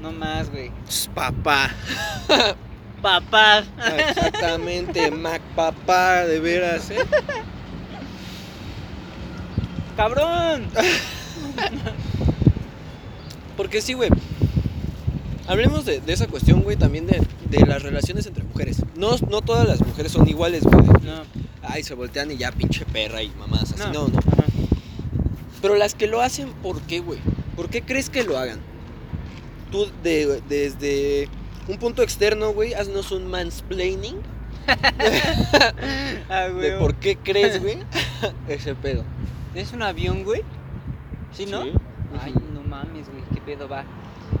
No más, güey. Papá. Papás. Exactamente, Mac papá, de veras, ¿eh? ¡Cabrón! Porque sí, güey. Hablemos de, de esa cuestión, güey, también de, de las relaciones entre mujeres. No, no todas las mujeres son iguales, güey. No, Ay, se voltean y ya pinche perra y mamás así. No, no. Pero las que lo hacen, ¿por qué, güey? ¿Por qué crees que lo hagan? Tú, de, desde un punto externo, güey, haznos un mansplaining Ah, de por qué crees, güey, ese pedo. ¿Es un avión, güey? ¿Sí, no? Sí. Ay, no mames, güey. ¿Qué pedo va?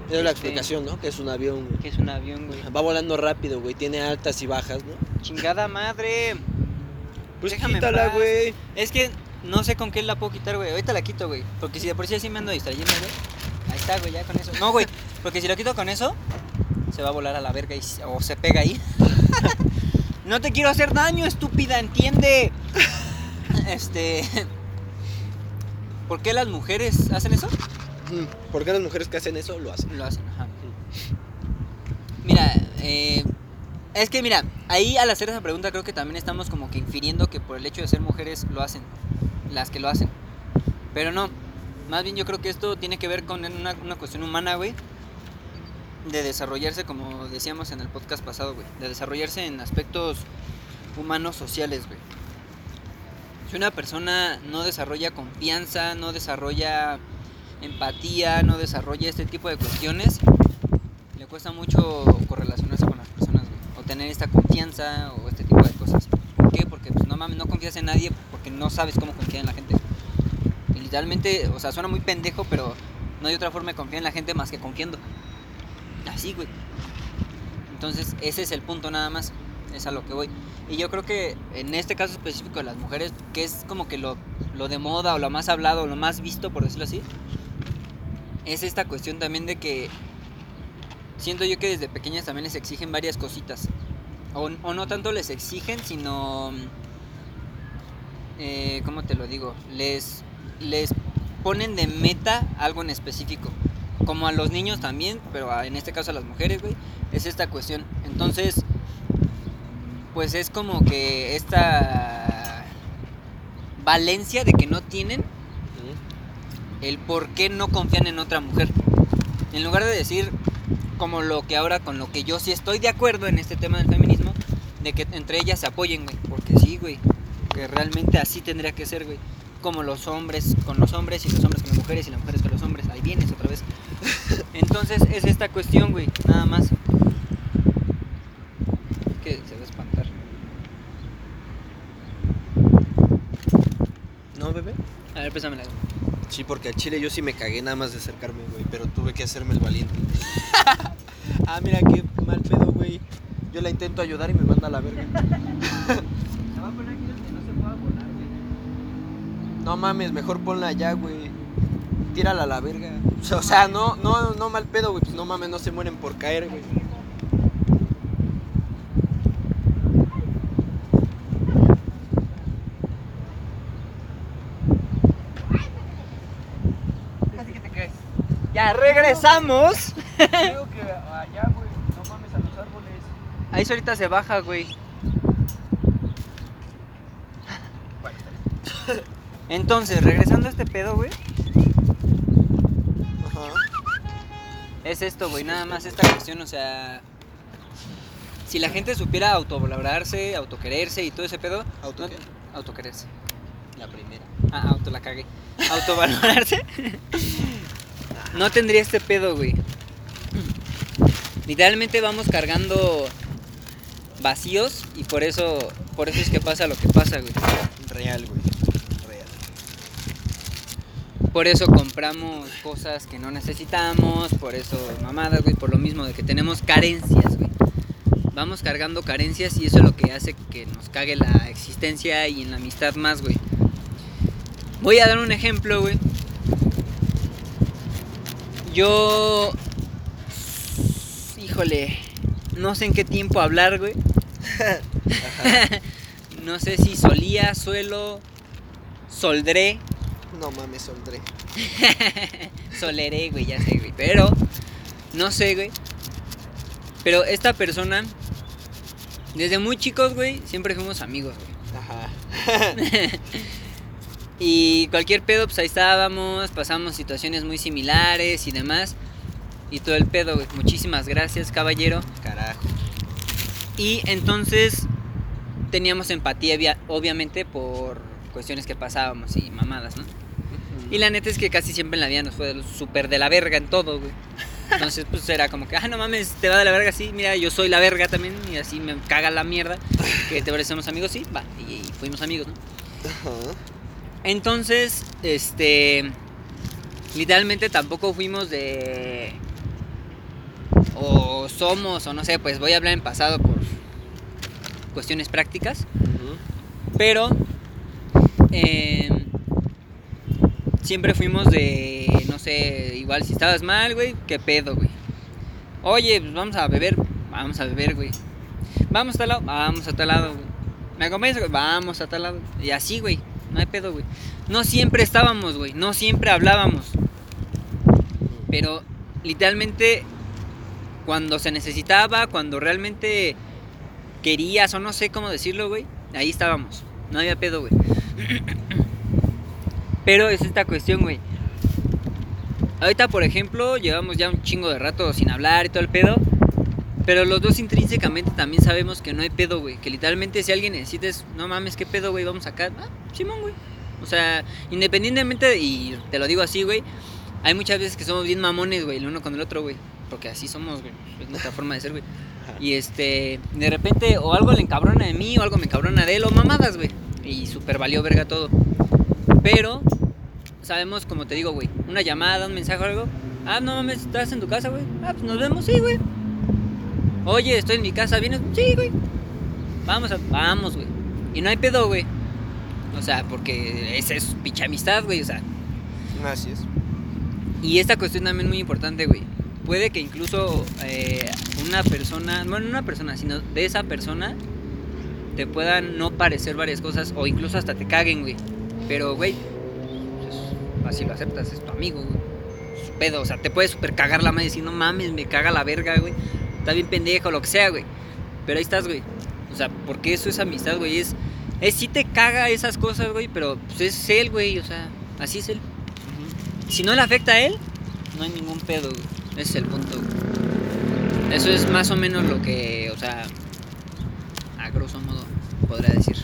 Esa es la Este- explicación, ¿no? Que es un avión, güey. ¿Qué es un avión, güey? Va volando rápido, güey. Tiene altas y bajas, ¿no? Chingada madre. Pues Déjame quítala, güey. Es que no sé con qué la puedo quitar, güey. Ahorita la quito, güey. Porque si de por sí así me ando distrayendo, güey. Ahí está, güey, ya con eso. No, güey. Porque si lo quito con eso, se va a volar a la verga y, o se pega ahí. no te quiero hacer daño, estúpida, entiende. Este. ¿Por qué las mujeres hacen eso? ¿Por qué las mujeres que hacen eso lo hacen? Lo hacen, ajá. Mira, eh, es que mira, ahí al hacer esa pregunta creo que también estamos como que infiriendo que por el hecho de ser mujeres lo hacen, las que lo hacen. Pero no, más bien yo creo que esto tiene que ver con una, una cuestión humana, güey. De desarrollarse, como decíamos en el podcast pasado, güey. De desarrollarse en aspectos humanos sociales, güey. Si una persona no desarrolla confianza, no desarrolla empatía, no desarrolla este tipo de cuestiones, le cuesta mucho correlacionarse con las personas, güey. O tener esta confianza o este tipo de cosas. ¿Por qué? Porque pues, no mames, no confías en nadie porque no sabes cómo confiar en la gente. Y literalmente, o sea, suena muy pendejo, pero no hay otra forma de confiar en la gente más que confiando. Así, güey. Entonces, ese es el punto nada más. Es a lo que voy. Y yo creo que en este caso específico de las mujeres, que es como que lo, lo de moda o lo más hablado, lo más visto, por decirlo así, es esta cuestión también de que siento yo que desde pequeñas también les exigen varias cositas. O, o no tanto les exigen, sino... Eh, ¿Cómo te lo digo? Les, les ponen de meta algo en específico. Como a los niños también, pero en este caso a las mujeres, güey. Es esta cuestión. Entonces, pues es como que esta valencia de que no tienen el por qué no confían en otra mujer. En lugar de decir como lo que ahora con lo que yo sí estoy de acuerdo en este tema del feminismo, de que entre ellas se apoyen, güey. Porque sí, güey. Que realmente así tendría que ser, güey. Como los hombres con los hombres y los hombres con las mujeres y las mujeres con los hombres. Ahí vienes otra vez. Entonces es esta cuestión, güey. Nada más. Que se va a espantar. ¿No, bebé? A ver, pésamela. Sí, porque al chile yo sí me cagué nada más de acercarme, güey, pero tuve que hacerme el valiente. ah, mira qué mal pedo, güey. Yo la intento ayudar y me manda a la verga. Se va a poner aquí donde no se pueda volar, güey. No mames, mejor ponla allá, güey. Tírala a la verga. O sea, o sea, no, no, no mal pedo, güey. Pues no mames, no se mueren por caer, güey. Así que te caes. Ya regresamos. Creo que allá, güey. No mames a los árboles. Ahí solita se baja, güey. Entonces, regresando a este pedo, güey. Es esto, güey, nada más esta cuestión, o sea. Si la gente supiera autovalorarse, autoquererse y todo ese pedo. ¿Auto qué? Autoquererse. La primera. Ah, auto la cagué. Autovalorarse. no tendría este pedo, güey. Literalmente vamos cargando vacíos y por eso, por eso es que pasa lo que pasa, güey. Real, güey. Real. Por eso compramos cosas que no necesitamos, por eso mamadas, güey, por lo mismo de que tenemos carencias, güey. Vamos cargando carencias y eso es lo que hace que nos cague la existencia y en la amistad más, güey. Voy a dar un ejemplo, güey. Yo... Híjole, no sé en qué tiempo hablar, güey. no sé si solía, suelo, soldré, No mames, soldré. Soleré, güey, ya sé, güey. Pero, no sé, güey. Pero esta persona, desde muy chicos, güey, siempre fuimos amigos, güey. Ajá. Y cualquier pedo, pues ahí estábamos, pasamos situaciones muy similares y demás. Y todo el pedo, güey. Muchísimas gracias, caballero. Carajo. Y entonces teníamos empatía, via- obviamente, por cuestiones que pasábamos y mamadas, ¿no? Y la neta es que casi siempre en la vida nos fue súper de la verga en todo, güey. Entonces, pues era como que, ah, no mames, te va de la verga, sí, mira, yo soy la verga también, y así me caga la mierda. Que te parecemos amigos, sí, va, y, y fuimos amigos, ¿no? Ajá. Entonces, este. Literalmente tampoco fuimos de. O somos, o no sé, pues voy a hablar en pasado por cuestiones prácticas. Pero eh, siempre fuimos de, no sé, igual si estabas mal, güey, qué pedo, güey. Oye, pues vamos a beber, vamos a beber, güey. Vamos a tal lado, vamos a tal lado, güey. ¿Me acompañas? Vamos a tal lado. Y así, güey, no hay pedo, güey. No siempre estábamos, güey, no siempre hablábamos. Pero literalmente cuando se necesitaba, cuando realmente querías o no sé cómo decirlo, güey, ahí estábamos. No había pedo, güey. Pero es esta cuestión, güey. Ahorita, por ejemplo, llevamos ya un chingo de rato sin hablar y todo el pedo. Pero los dos intrínsecamente también sabemos que no hay pedo, güey. Que literalmente si alguien necesites, no mames, ¿qué pedo, güey? Vamos acá. Ah, Simón, güey. O sea, independientemente, de- y te lo digo así, güey. Hay muchas veces que somos bien mamones, güey, el uno con el otro, güey. Porque así somos, güey. Es nuestra forma de ser, güey. Y este, de repente, o algo le encabrona de mí, o algo me encabrona de él, o mamadas, güey. Y super valió verga todo. Pero, sabemos, como te digo, güey, una llamada, un mensaje o algo. Ah, no mames, ¿estás en tu casa, güey? Ah, pues nos vemos, sí, güey. Oye, estoy en mi casa, ¿vienes? Sí, güey. Vamos, a- vamos, güey. Y no hay pedo, güey. O sea, porque esa es pinche amistad, güey. O sea, Así es. y esta cuestión también muy importante, güey. Puede que incluso eh, una persona, bueno, no una persona, sino de esa persona, te puedan no parecer varias cosas o incluso hasta te caguen, güey. Pero, güey, pues, así lo aceptas, es tu amigo, güey. Su pedo, o sea, te puede super cagar la madre y decir, no mames, me caga la verga, güey. Está bien pendejo, lo que sea, güey. Pero ahí estás, güey. O sea, porque eso es amistad, güey. Es, es sí te caga esas cosas, güey, pero pues es él, güey. O sea, así es él. si no le afecta a él, no hay ningún pedo, güey. Ese es el punto, güey. Eso es más o menos lo que, o sea, a grosso modo, podría decir.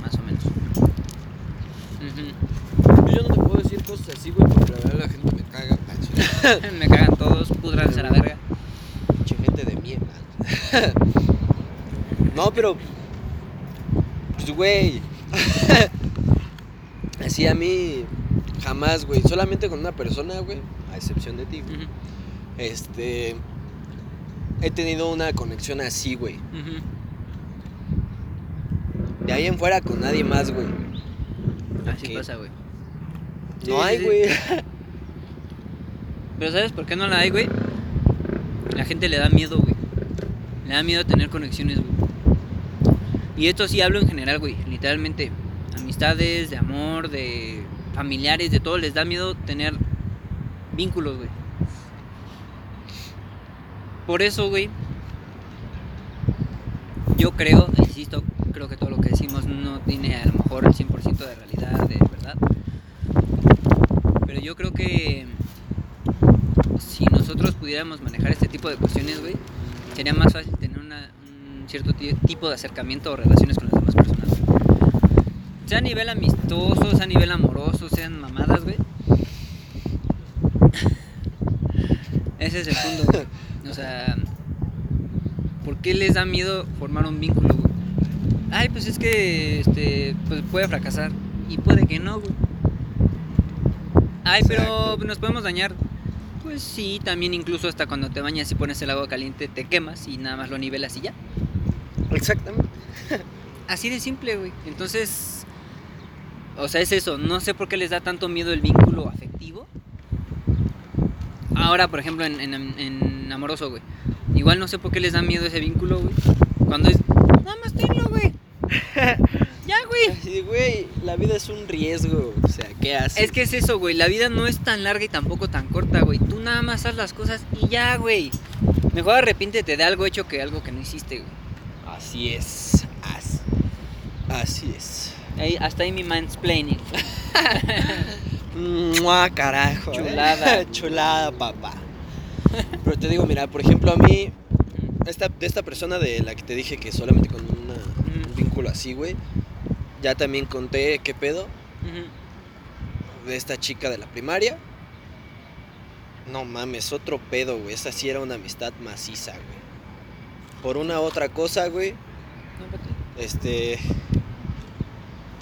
Más o menos. Yo no te puedo decir cosas así, güey, porque la verdad la gente me caga. Me cagan todos, pudranse a la verga. No, pero. Pues, güey. así a mí. Jamás, güey. Solamente con una persona, güey. A excepción de ti, güey. Este. He tenido una conexión así, güey. De ahí en fuera con nadie más, güey. Así pasa, güey. No Sí, hay, sí. güey. Pero ¿sabes por qué no la hay, güey? La gente le da miedo, güey. Le da miedo tener conexiones, güey. Y esto sí hablo en general, güey. Literalmente. Amistades, de amor, de familiares, de todo. Les da miedo tener vínculos, güey. Por eso, güey. Yo creo, insisto, creo que todo lo que decimos no tiene a lo mejor el 100% de realidad, de verdad. Pero yo creo que si nosotros pudiéramos manejar este tipo de cuestiones, güey, sería más fácil tener una- un cierto ti- tipo de acercamiento o relaciones con las demás personas. Sea a nivel amistoso, sea a nivel amoroso, sean mamadas, güey. Ese es el punto, güey. O sea, ¿por qué les da miedo formar un vínculo, güey? Ay, pues es que este, pues puede fracasar. Y puede que no, güey. Ay, pero Exacto. nos podemos dañar. Pues sí, también incluso hasta cuando te bañas y pones el agua caliente te quemas y nada más lo nivelas y ya. Exactamente. Así de simple, güey. Entonces, o sea, es eso. No sé por qué les da tanto miedo el vínculo afectivo. Ahora, por ejemplo, en, en- en amoroso, güey. Igual no sé por qué les da miedo ese vínculo, güey. Cuando es... Nada más tenlo, güey. ya, güey. Así, güey, la vida es un riesgo. O sea, ¿qué haces? Es que es eso, güey. La vida no es tan larga y tampoco tan corta, güey. Tú nada más haz las cosas y ya, güey. Mejor arrepiéntete de algo hecho que algo que no hiciste, güey. Así es. As- Así es. Ahí, hasta ahí mi mansplaining. Mua, carajo. ¿eh? Chulada. Chulada, papá. Pero te digo, mira, por ejemplo, a mí, esta, de esta persona de la que te dije que solamente con una- un vínculo así, güey, ya también conté qué pedo de esta chica de la primaria. No mames, otro pedo, güey. Esa sí era una amistad maciza, güey. Por una otra cosa, güey. No. Este.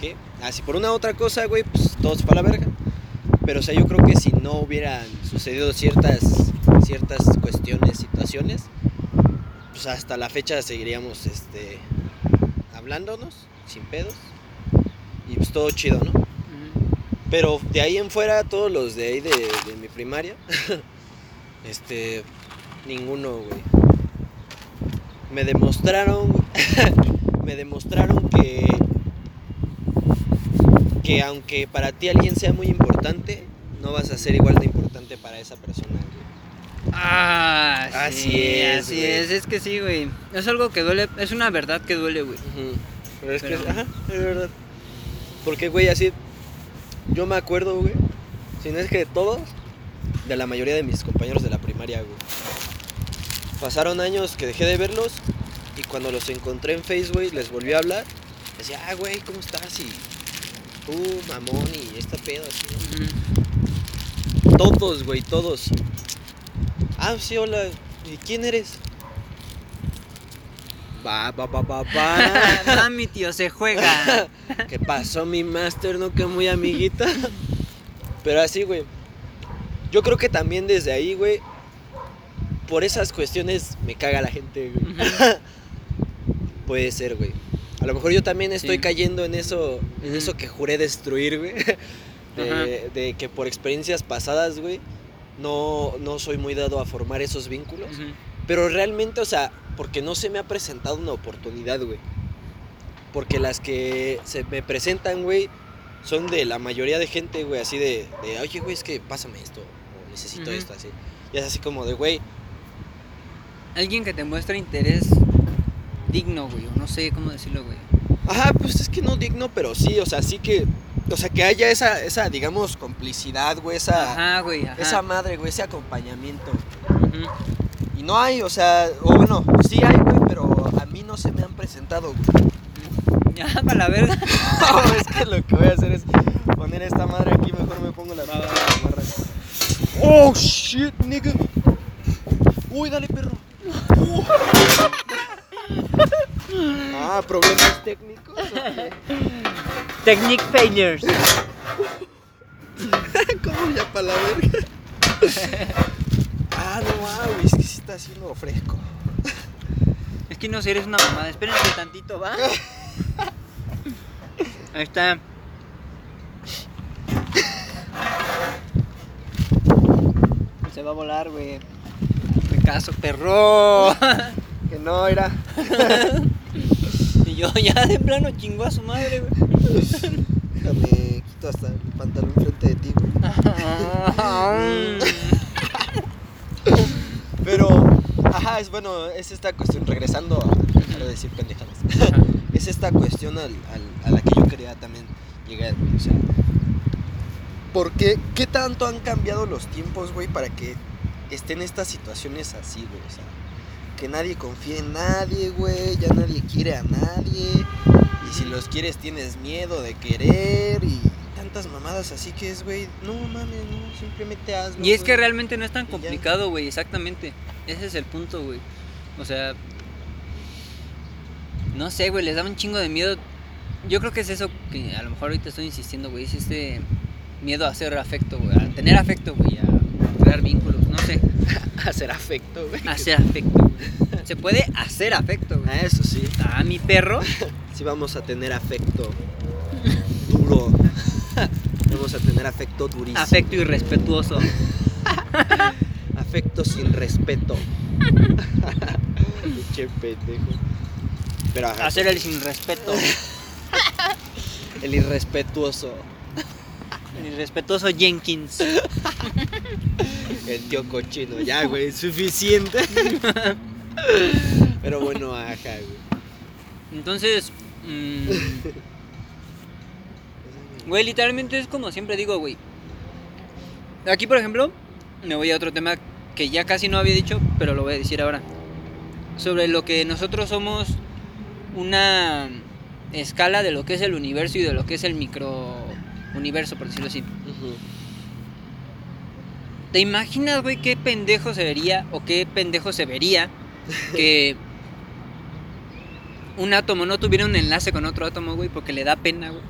¿Qué? Ah, si por una otra cosa, güey, pues todo se fue a la verga. Pero, o sea, yo creo que si no hubieran sucedido ciertas, ciertas cuestiones, situaciones, pues hasta la fecha seguiríamos, este, hablándonos, sin pedos. Y pues todo chido, ¿no? Pero de ahí en fuera, todos los de ahí de, de mi primaria, este, ninguno, güey. Me demostraron, me demostraron que, que aunque para ti alguien sea muy importante, no vas a ser igual de importante para esa persona, güey. Ah, Así sí, es, Así güey. es, es que sí, güey. Es algo que duele, es una verdad que duele, güey. Pero es Pero- que, ajá, es verdad. Porque, güey, así, yo me acuerdo, güey, si no es que de todos, de la mayoría de mis compañeros de la primaria, güey. Pasaron años que dejé de verlos y cuando los encontré en Facebook, les volví a hablar. Decía, ah, güey, ¿cómo estás? Y tú, mamón, y este pedo, así. Ujú. Todos, güey, todos. Ah, sí, hola. ¿Y quién eres? Va, va, va, va, va. Mami, tío, se juega. ¿Qué pasó, mi master? No que muy amiguita. Pero así, güey. Yo creo que también desde ahí, güey. Por esas cuestiones me caga la gente, güey. Puede ser, güey. A lo mejor yo también estoy Sí. cayendo en eso, en eso que juré destruir, güey. De, de que por experiencias pasadas, güey, no, no soy muy dado a formar esos vínculos. Pero realmente, o sea, porque no se me ha presentado una oportunidad, güey. Porque las que se me presentan, güey, son de la mayoría de gente, güey, así de, de oye, güey, es que pásame esto, o necesito esto, así. Y es así como de, güey, Alguien que te muestra interés digno, güey. o No sé cómo decirlo, güey. ajá, pues es que no digno, pero sí, o sea, sí que O sea, que haya esa, esa digamos, complicidad, güey, esa, Ajá, güey, ajá. esa madre, güey, ese acompañamiento. No hay, o sea, o bueno, sí hay, güey, pero a mí no se me han presentado, güey. Ya, para la verga. No, es que lo que voy a hacer es poner esta madre aquí, mejor me pongo la chamarra. Oh, shit, nigga. Uy, dale, perro. Uh. Ah, problemas técnicos. Technic failures. ¿Cómo ya para la verga? Ah, no mames, es que está haciendo fresco. Es que no sé, eres una mamada. Espérense tantito, ¿va? Ahí está. Se va a volar, güey. Me caso, perro. Que no, era. Y yo ya de plano chingó a su madre, güey. Déjame, quito hasta el pantalón frente de ti, güey. Pero, ajá, es bueno, es esta cuestión, regresando a, a decir pendejadas. es esta cuestión al- al- a la que yo quería también llegar, güey. O sea, ¿por qué, qué tanto han cambiado los tiempos, güey, para que estén estas situaciones así, güey? O sea, que nadie confía en nadie, güey, ya nadie quiere a nadie. Y si los quieres tienes miedo de querer y tantas mamadas así que es, güey, no mames, no, simplemente hazlo. Y es que realmente no es tan complicado, güey, exactamente. Ese es el punto, güey. O sea, no sé, güey, les da un chingo de miedo. Yo creo que es eso que a lo mejor ahorita estoy insistiendo, güey, es este miedo a hacer afecto, güey, a tener afecto, güey, a crear vínculos, no sé, hacer afecto, güey. a hacer afecto. Se puede hacer afecto, güey. Ah, eso sí. A mi perro, Sí vamos a tener afecto duro. Vamos a tener afecto durísimo. afecto irrespetuoso. Afecto sin respeto. Pinche pendejo. Pero ajá, Hacer el sin respeto. el irrespetuoso. El irrespetuoso Jenkins. El tío cochino. Ya, güey, suficiente. Pero bueno, ajá, güey. Entonces, mm, güey, literalmente es como siempre digo, güey. Aquí, por ejemplo, me voy a otro tema que ya casi no había dicho, pero lo voy a decir ahora. Sobre lo que nosotros somos una escala de lo que es el universo y de lo que es el micro universo, por decirlo así. ¿Te imaginas, güey, qué pendejo se vería o qué pendejo se vería que un átomo no tuviera un enlace con otro átomo, güey, porque le da pena, güey?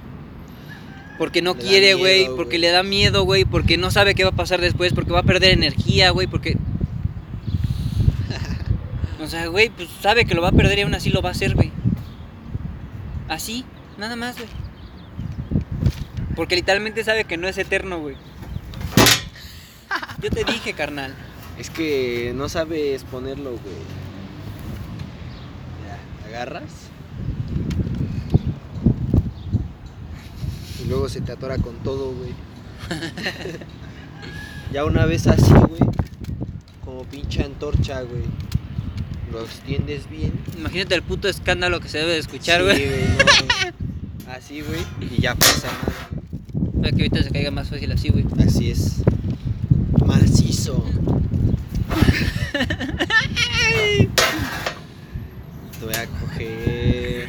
Porque no Le quiere, güey, porque le da miedo, güey, porque no sabe qué va a pasar después, porque va a perder energía, güey, porque... O sea, güey, pues sabe que lo va a perder y aún así lo va a hacer, güey. Así, nada más, güey. Porque literalmente sabe que no es eterno, güey. Yo te dije, carnal. Es que no sabes ponerlo, güey. Ya, agarras. Y luego se te atora con todo, güey. ya una vez así, güey. Como pinche antorcha, güey. Lo extiendes bien. Imagínate el puto escándalo que se debe de escuchar, Sí, güey. no. Así, güey. Y ya pasa nada. Para que ahorita se caiga más fácil así, güey. Así es. Macizo. Te voy a coger.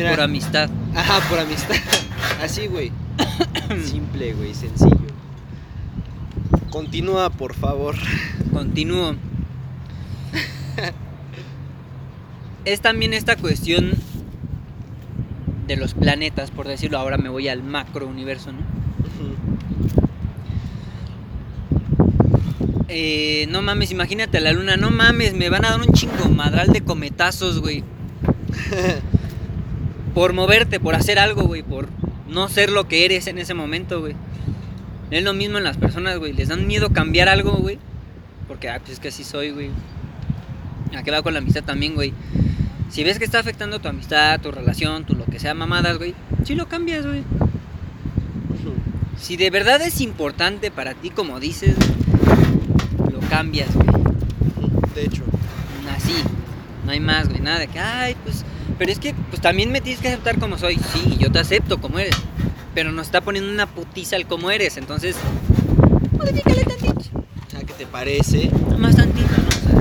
Mira. Por amistad. Ajá, por amistad. Así, güey. Simple, güey, sencillo. Continúa, por favor. Continúo. Es también esta cuestión de los planetas, por decirlo. Ahora me voy al macro universo, ¿no? Eh, no mames, imagínate la luna. No mames, me van a dar un chingo madral de cometazos, güey. Por moverte, por hacer algo, güey. Por no ser lo que eres en ese momento, güey. Es lo mismo en las personas, güey. Les dan miedo cambiar algo, güey. Porque, ah, pues es que así soy, güey. ¿A qué va con la amistad también, güey? Si ves que está afectando tu amistad, tu relación, tu lo que sea mamadas, güey. Sí lo cambias, güey. Si de verdad es importante para ti, como dices, lo cambias, güey. De hecho. Así. No hay más, güey. Nada de que, ay, pues Pero es que, pues también me tienes que aceptar como soy. Sí, yo te acepto como eres. Pero nos está poniendo una putiza al como eres. Entonces, modifícale tantito. O sea, ¿qué te parece? Más tantito, ¿no? O sea,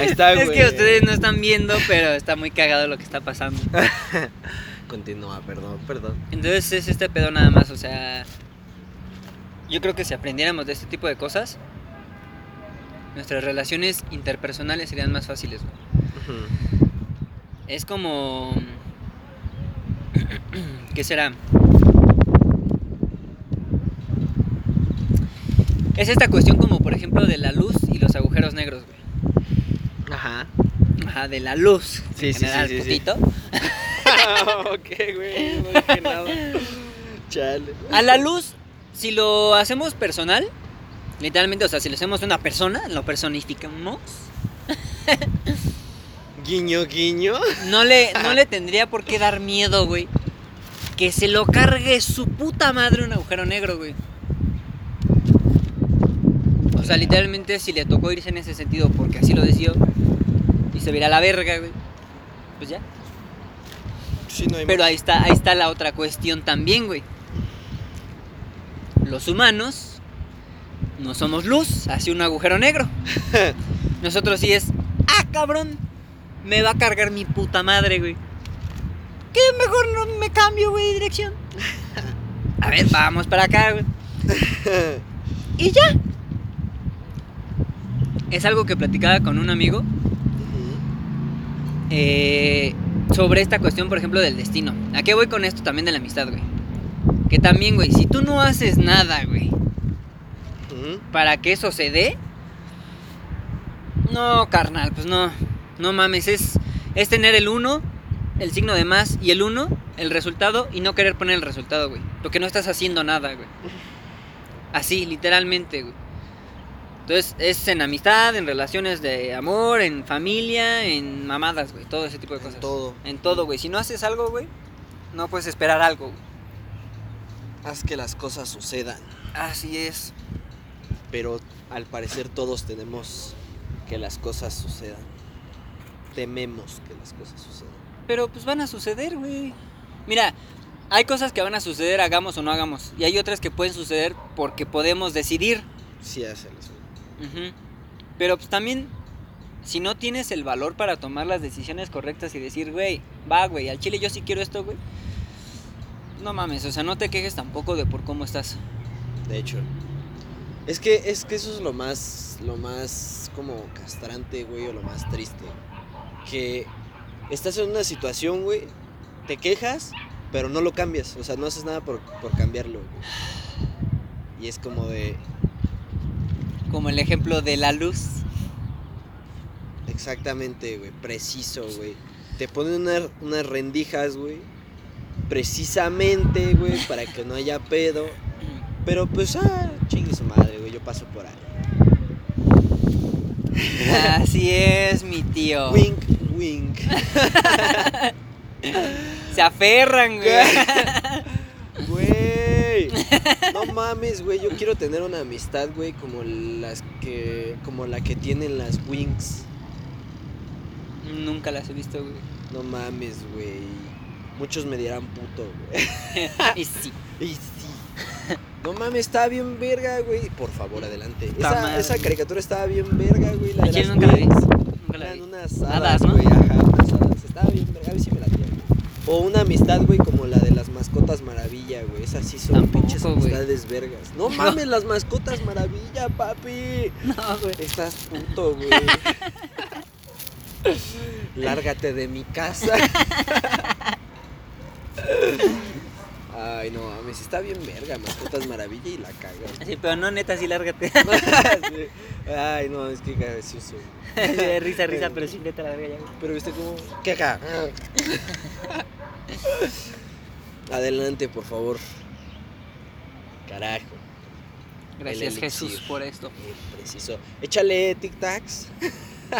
Ahí está, güey. es que ustedes no están viendo, pero está muy cagado lo que está pasando. Continúa, perdón, perdón. Entonces es este pedo nada más, o sea... Yo creo que si aprendiéramos de este tipo de cosas, nuestras relaciones interpersonales serían más fáciles. Es como... ¿Qué será? Es esta cuestión como por ejemplo de la luz y los agujeros negros, güey. Ajá. Ajá, de la luz. Sí, en sí, general, sí, sí, sí. putito. ok, güey, no dije nada. Chale. A la luz, si lo hacemos personal, literalmente, o sea, si lo hacemos una persona, lo personificamos, Guiño, guiño. no le, no le tendría por qué dar miedo, güey. Que se lo cargue su puta madre un agujero negro, güey. O sea, literalmente si le tocó irse en ese sentido porque así lo decidió y se verá la verga, güey. Pues ya. Sí, no hay Pero ahí está, ahí está la otra cuestión también, güey. Los humanos no somos luz hacia un agujero negro. Nosotros sí es, ah, cabrón, me va a cargar mi puta madre, güey. Que mejor no me cambio, güey, de dirección. A ver, vamos para acá, güey. Y ya. Es algo que platicaba con un amigo eh, sobre esta cuestión, por ejemplo, del destino. ¿A qué voy con esto también de la amistad, güey? Que también, güey, si tú no haces nada, güey, para que eso se dé, no, carnal, pues no, no mames, es, es tener el 1, el signo de más y el 1, el resultado, y no querer poner el resultado, güey. Lo que no estás haciendo nada, güey. Así, literalmente, güey. Entonces, es en amistad, en relaciones de amor, en familia, en mamadas, güey, todo ese tipo de cosas. Todo. En todo, güey. Si no haces algo, güey, no puedes esperar algo. güey. Haz que las cosas sucedan. Así es. Pero al parecer todos tenemos que las cosas sucedan. Tememos que las cosas sucedan. Pero pues van a suceder, güey. Mira, hay cosas que van a suceder, hagamos o no hagamos. Y hay otras que pueden suceder porque podemos decidir. Sí, hacerlas. Ujú. Pero pues también, si no tienes el valor para tomar las decisiones correctas y decir, güey, va, güey, al chile yo sí quiero esto, güey. No mames, o sea, no te quejes tampoco de por cómo estás. De hecho. Es que, es que eso es lo más, lo más como castrante, güey, o lo más triste. Que estás en una situación, güey, te quejas, pero no lo cambias. O sea, no haces nada por, por cambiarlo. güey. Y es como de, Como el ejemplo de la luz. exactamente, güey, preciso, güey. Te ponen una- unas rendijas, güey, precisamente, güey, para que no haya pedo. Pero pues, ah, chingue su madre, güey, yo paso por ahí. Así es, mi tío. Wink, wink. Se aferran, güey. Güey, no mames, güey. Yo quiero tener una amistad, güey, como las que, como la que tienen las Wings. Nunca las he visto, güey. No mames, güey. Muchos me dirán puto, güey. y sí. Y sí. No mames, estaba bien verga, güey. Por favor, adelante. Esa, caricatura estaba bien verga, güey. La de las nunca la vi. Nunca la Eran vi. unas Hadas, ¿no? güey. Ajá, unas hadas. Estaba bien verga. A ver si me la güey. O una amistad, güey, como la de las mascotas maravilla, güey. Esas sí son Tampoco, pinches güey. amistades vergas. No mames, las mascotas maravilla, papi. No, güey. Estás puto, güey. Lárgate de mi casa. Ay, no mames, está bien verga, mascotas maravilla y la caga. Sí, pero no, neta, sí, lárgate. Sí. Ay, no, es que gracioso. Risa, risa, pero sí, neta, la verga ya. Pero viste cómo. ¿Qué acá? Adelante, por favor. Carajo. Gracias, Jesús, por esto. Bien preciso. Échale tic-tacs.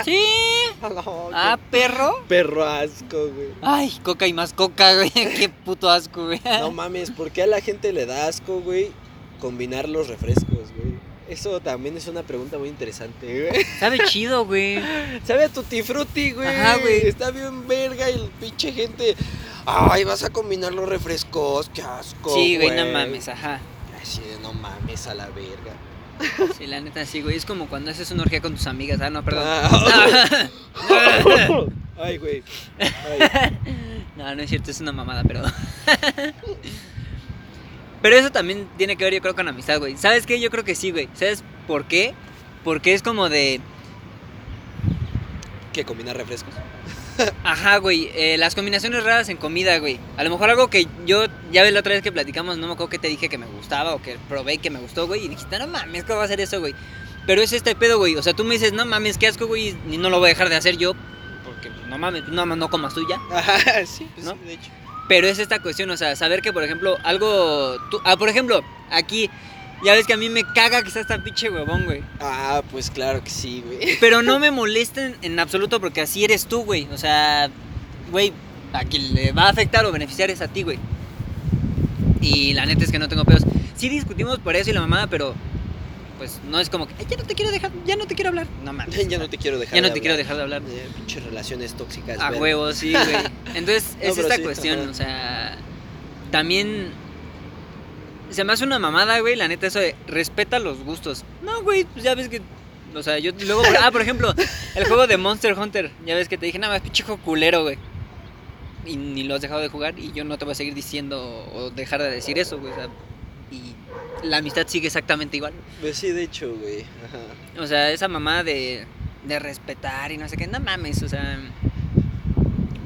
Sí. No, Ah, perro. perro asco, güey. Ay, coca y más coca, güey. Qué puto asco, güey. No mames, ¿por qué a la gente le da asco, güey? Combinar los refrescos, güey. Eso también es una pregunta muy interesante, güey. Sabe chido, güey. Sabe a Tutti Frutti, güey. Ajá, güey. Está bien verga y el pinche gente. Ay, vas a combinar los refrescos, qué asco. Sí, güey, no mames, ajá. Así de no mames a la verga. Sí, la neta sí, güey. Es como cuando haces una orgía con tus amigas. Ah, no, perdón. Ah. Ay, güey. Ay. no, no es cierto, es una mamada, pero. pero eso también tiene que ver, yo creo, con amistad, güey. ¿Sabes qué? Yo creo que sí, güey. ¿Sabes por qué? Porque es como de. ¿Qué combinar refrescos? Ajá, güey. eh, las combinaciones raras en comida, güey. A lo mejor algo que yo ya ves la otra vez que platicamos, no me acuerdo que te dije que me gustaba o que probé que me gustó, güey. Y dijiste, no mames, ¿cómo va a ser eso, güey? Pero es este pedo, güey. O sea, tú me dices, no mames, qué asco, güey. Y no lo voy a dejar de hacer yo. Porque, pues, no mames, no, no comas tú ya. Ajá, sí, pues ¿No? sí, de hecho. Pero es esta cuestión, o sea, saber que, por ejemplo, algo. tú- ah, por ejemplo, aquí. Ya ves que a mí me caga que estás tan pinche huevón, güey. Ah, pues claro que sí, güey. Pero no me molesten en absoluto porque así eres tú, güey. O sea, güey, a quien le va a afectar o beneficiar es a ti, güey. Y la neta es que no tengo pedos. Sí discutimos por eso y la mamada, pero pues no es como que "Ay, ya no te quiero dejar, ya no te quiero hablar. No mames. ya no te quiero dejar Ya no de te quiero dejar de hablar. Eh, pinches relaciones tóxicas. A huevo, sí, güey. Entonces, No, es esta sí, cuestión, ajá. o sea, también se me hace una mamada, güey, la neta eso de respeta los gustos. No, güey, pues ya ves que o sea, yo luego ah, por ejemplo, el juego de Monster Hunter, ya ves que te dije, nada más pinche culero, güey. Y ni lo has dejado de jugar y yo no te voy a seguir diciendo o dejar de decir eso, güey, o sea, y la amistad sigue exactamente igual. Pues sí, de hecho, güey. Ajá. O sea, esa mamada de, de respetar y no sé qué, no mames, o sea.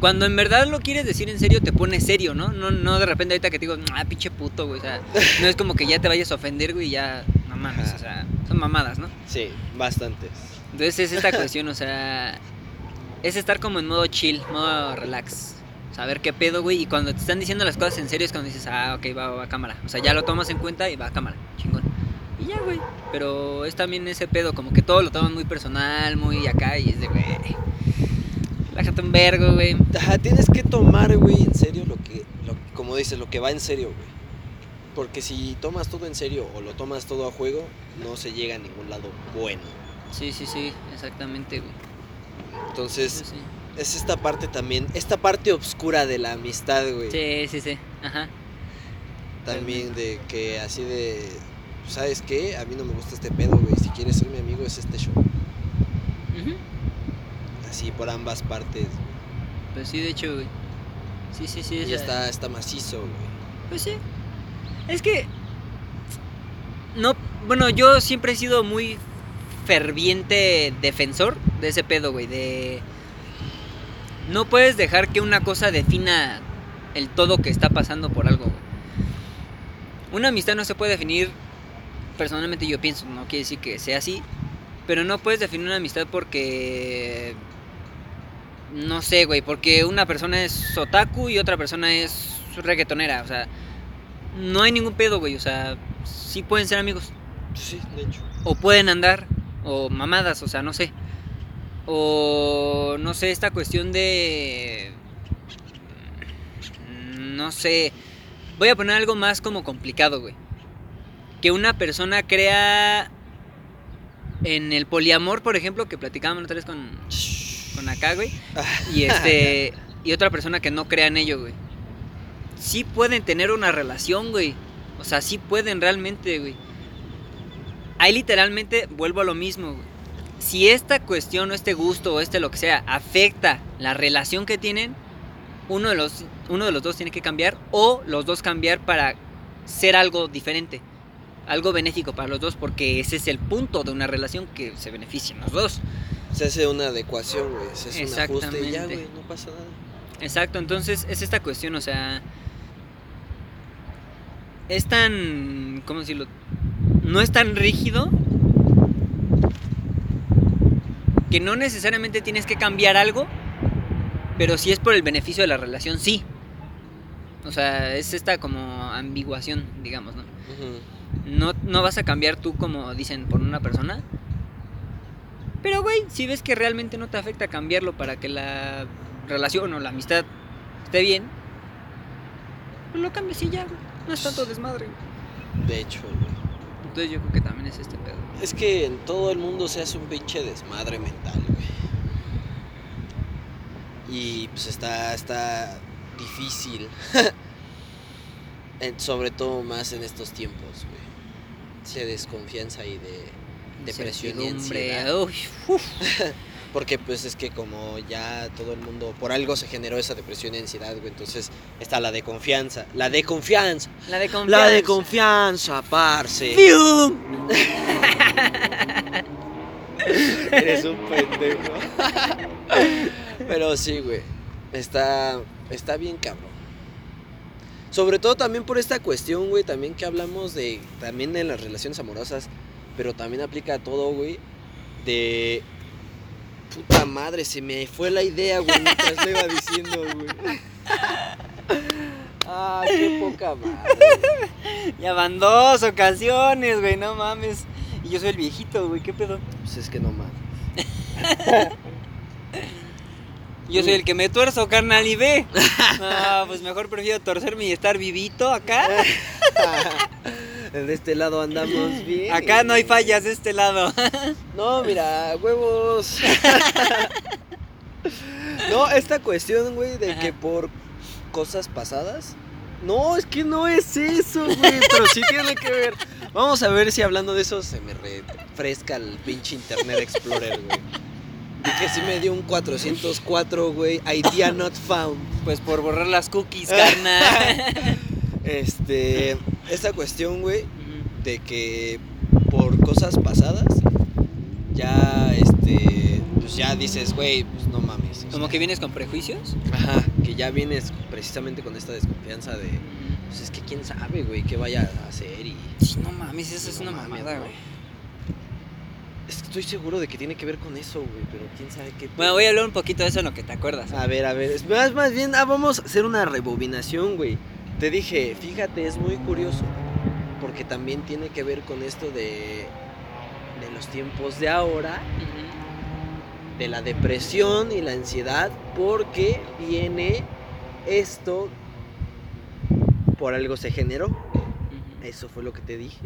Cuando en verdad lo quieres decir en serio, te pones serio, ¿no? No, no de repente ahorita que te digo, ah, pinche puto, güey. O sea, no es como que ya te vayas a ofender, güey, y ya, no mames, o sea, son mamadas, ¿no? Sí, bastantes. Entonces es esta cuestión, o sea, es estar como en modo chill, modo relax. Saber qué pedo, güey. Y cuando te están diciendo las cosas en serio es cuando dices, ah, ok, va, va a cámara. O sea, ya lo tomas en cuenta y va a cámara. Chingón. Y ya, güey. Pero es también ese pedo, como que todo lo toman muy personal, muy acá. Y es de, güey. Relájate un vergo, güey. Ajá, tienes que tomar, güey, en serio lo que, lo, como dices, lo que va en serio, güey. Porque si tomas todo en serio o lo tomas todo a juego, no se llega a ningún lado bueno. Sí, sí, sí, exactamente, güey. Entonces, Sí, sí. es esta parte también, esta parte oscura de la amistad, güey. Sí, sí, sí. Ajá. También de que así de, ¿sabes qué? A mí no me gusta este pedo, güey. Si quieres ser mi amigo, es este show. Ujú. Así por ambas partes. Pues sí, de hecho, güey. Sí, sí, sí. Y está, está macizo, güey. Pues sí. Es que. No. Bueno, yo siempre he sido muy ferviente defensor de ese pedo, güey. De. No puedes dejar que una cosa defina el todo que está pasando por algo, güey. Una amistad no se puede definir. Personalmente yo pienso, no quiere decir que sea así. Pero no puedes definir una amistad porque. No sé, güey. Porque una persona es otaku y otra persona es reggaetonera. O sea, no hay ningún pedo, güey. O sea, sí pueden ser amigos. Sí, de hecho. O pueden andar. O mamadas, o sea, no sé. O no sé, esta cuestión de. No sé. Voy a poner algo más como complicado, güey. Que una persona crea. En el poliamor, por ejemplo, que platicábamos otra vez con, acá, güey. Y este. y otra persona que no crea en ello, güey. Sí pueden tener una relación, güey. O sea, sí pueden realmente, güey. Ahí literalmente vuelvo a lo mismo, güey. Si esta cuestión o este gusto o este lo que sea afecta la relación que tienen, uno de los, uno de los dos tiene que cambiar o los dos cambiar para ser algo diferente. Algo benéfico para los dos porque ese es el punto de una relación que se beneficien los dos. Se hace una adecuación, güey. Se hace un ajuste y ya, güey, no pasa nada. Exacto, entonces es esta cuestión, o sea, es tan, ¿cómo decirlo? No es tan rígido que no necesariamente tienes que cambiar algo, pero si es por el beneficio de la relación, sí. O sea, es esta como ambiguación, digamos, ¿no? No, no vas a cambiar tú como dicen por una persona. Pero, güey, si ves que realmente no te afecta cambiarlo para que la relación o la amistad esté bien, pues lo cambias y ya, güey. No es tanto desmadre. güey. De hecho, güey. Entonces yo creo que también es este pedo. Es que en todo el mundo se hace un pinche desmadre mental, güey. Y pues está, está difícil. Sobre todo más en estos tiempos, güey. De desconfianza y de depresión y ansiedad. uy, uf. Porque pues es que como ya todo el mundo, por algo se generó esa depresión y ansiedad, güey. Entonces está la de confianza. La de confianza. La de confianza. La de confianza, parce. ¡Fium! Eres un pendejo. Pero sí, güey. Está, está bien cabrón. Sobre todo también por esta cuestión, güey, también que hablamos de, también de las relaciones amorosas, pero también aplica a todo, güey, de... Puta madre, se me fue la idea, güey, mientras lo iba diciendo, güey. Ah, qué poca madre. Ya van dos ocasiones, güey, no mames. Y yo soy el viejito, güey, ¿qué pedo? Pues es que no mames. Yo soy el que me tuerzo, carnal, y ve. No, pues mejor prefiero torcerme y estar vivito acá. De este lado andamos bien. Acá no hay fallas de este lado. No, mira, huevos. no, esta cuestión, güey, de que por cosas pasadas. No, es que no es eso, güey. Pero sí tiene que ver. Vamos a ver si hablando de eso se me refresca el pinche Internet Explorer, güey. Y que sí me dio un 404, güey. Idea not found. Pues por borrar las cookies, carnal. Este. Esta cuestión, güey, de que por cosas pasadas ya este pues ya dices güey pues no mames Como que vienes con prejuicios. ajá que ya vienes precisamente con esta desconfianza de pues es que quién sabe güey qué vaya a hacer y Sí, no mames, eso es No una mamada, güey. es que estoy seguro de que tiene que ver con eso güey pero quién sabe qué Bueno, voy a hablar un poquito de eso en lo que te acuerdas. a ver a ver es más más bien ah, vamos a hacer una rebobinación güey te dije fíjate es muy curioso porque también tiene que ver con esto de de los tiempos de ahora de la depresión y la ansiedad porque viene esto por algo se generó. Eso fue lo que te dije.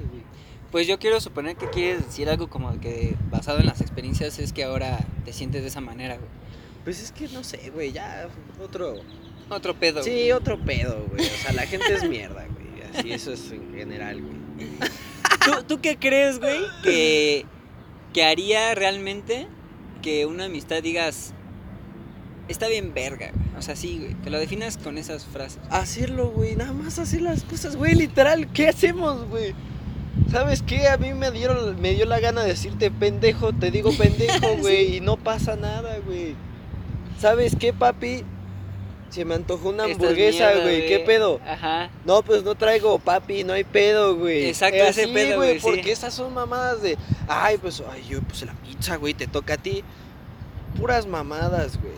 Pues yo quiero suponer que quieres decir algo como que basado en las experiencias es que ahora te sientes de esa manera, güey. Pues es que no sé, güey, ya otro. Otro pedo. Sí, güey. otro pedo, güey. O sea, la gente es mierda, güey. Así eso es en general, güey. ¿Tú, tú qué crees, güey? Que, que haría realmente que una amistad digas, está bien verga, güey. O sea, sí, güey. Que lo definas con esas frases. Hacerlo, güey, nada más hacer las cosas, güey, literal, ¿qué hacemos, güey? ¿Sabes qué? A mí me dieron, me dio la gana de decirte pendejo, te digo pendejo, güey, y no pasa nada, güey. ¿Sabes qué, papi? Se me antojó una hamburguesa, güey, ¿qué pedo? Ajá. No, pues no traigo, papi, no hay pedo, güey. Exacto, Eh, ese así, pedo, güey, sí. Porque esas son mamadas de, ay, pues, ay, yo puse la pizza, güey, te toca a ti. Puras mamadas, güey.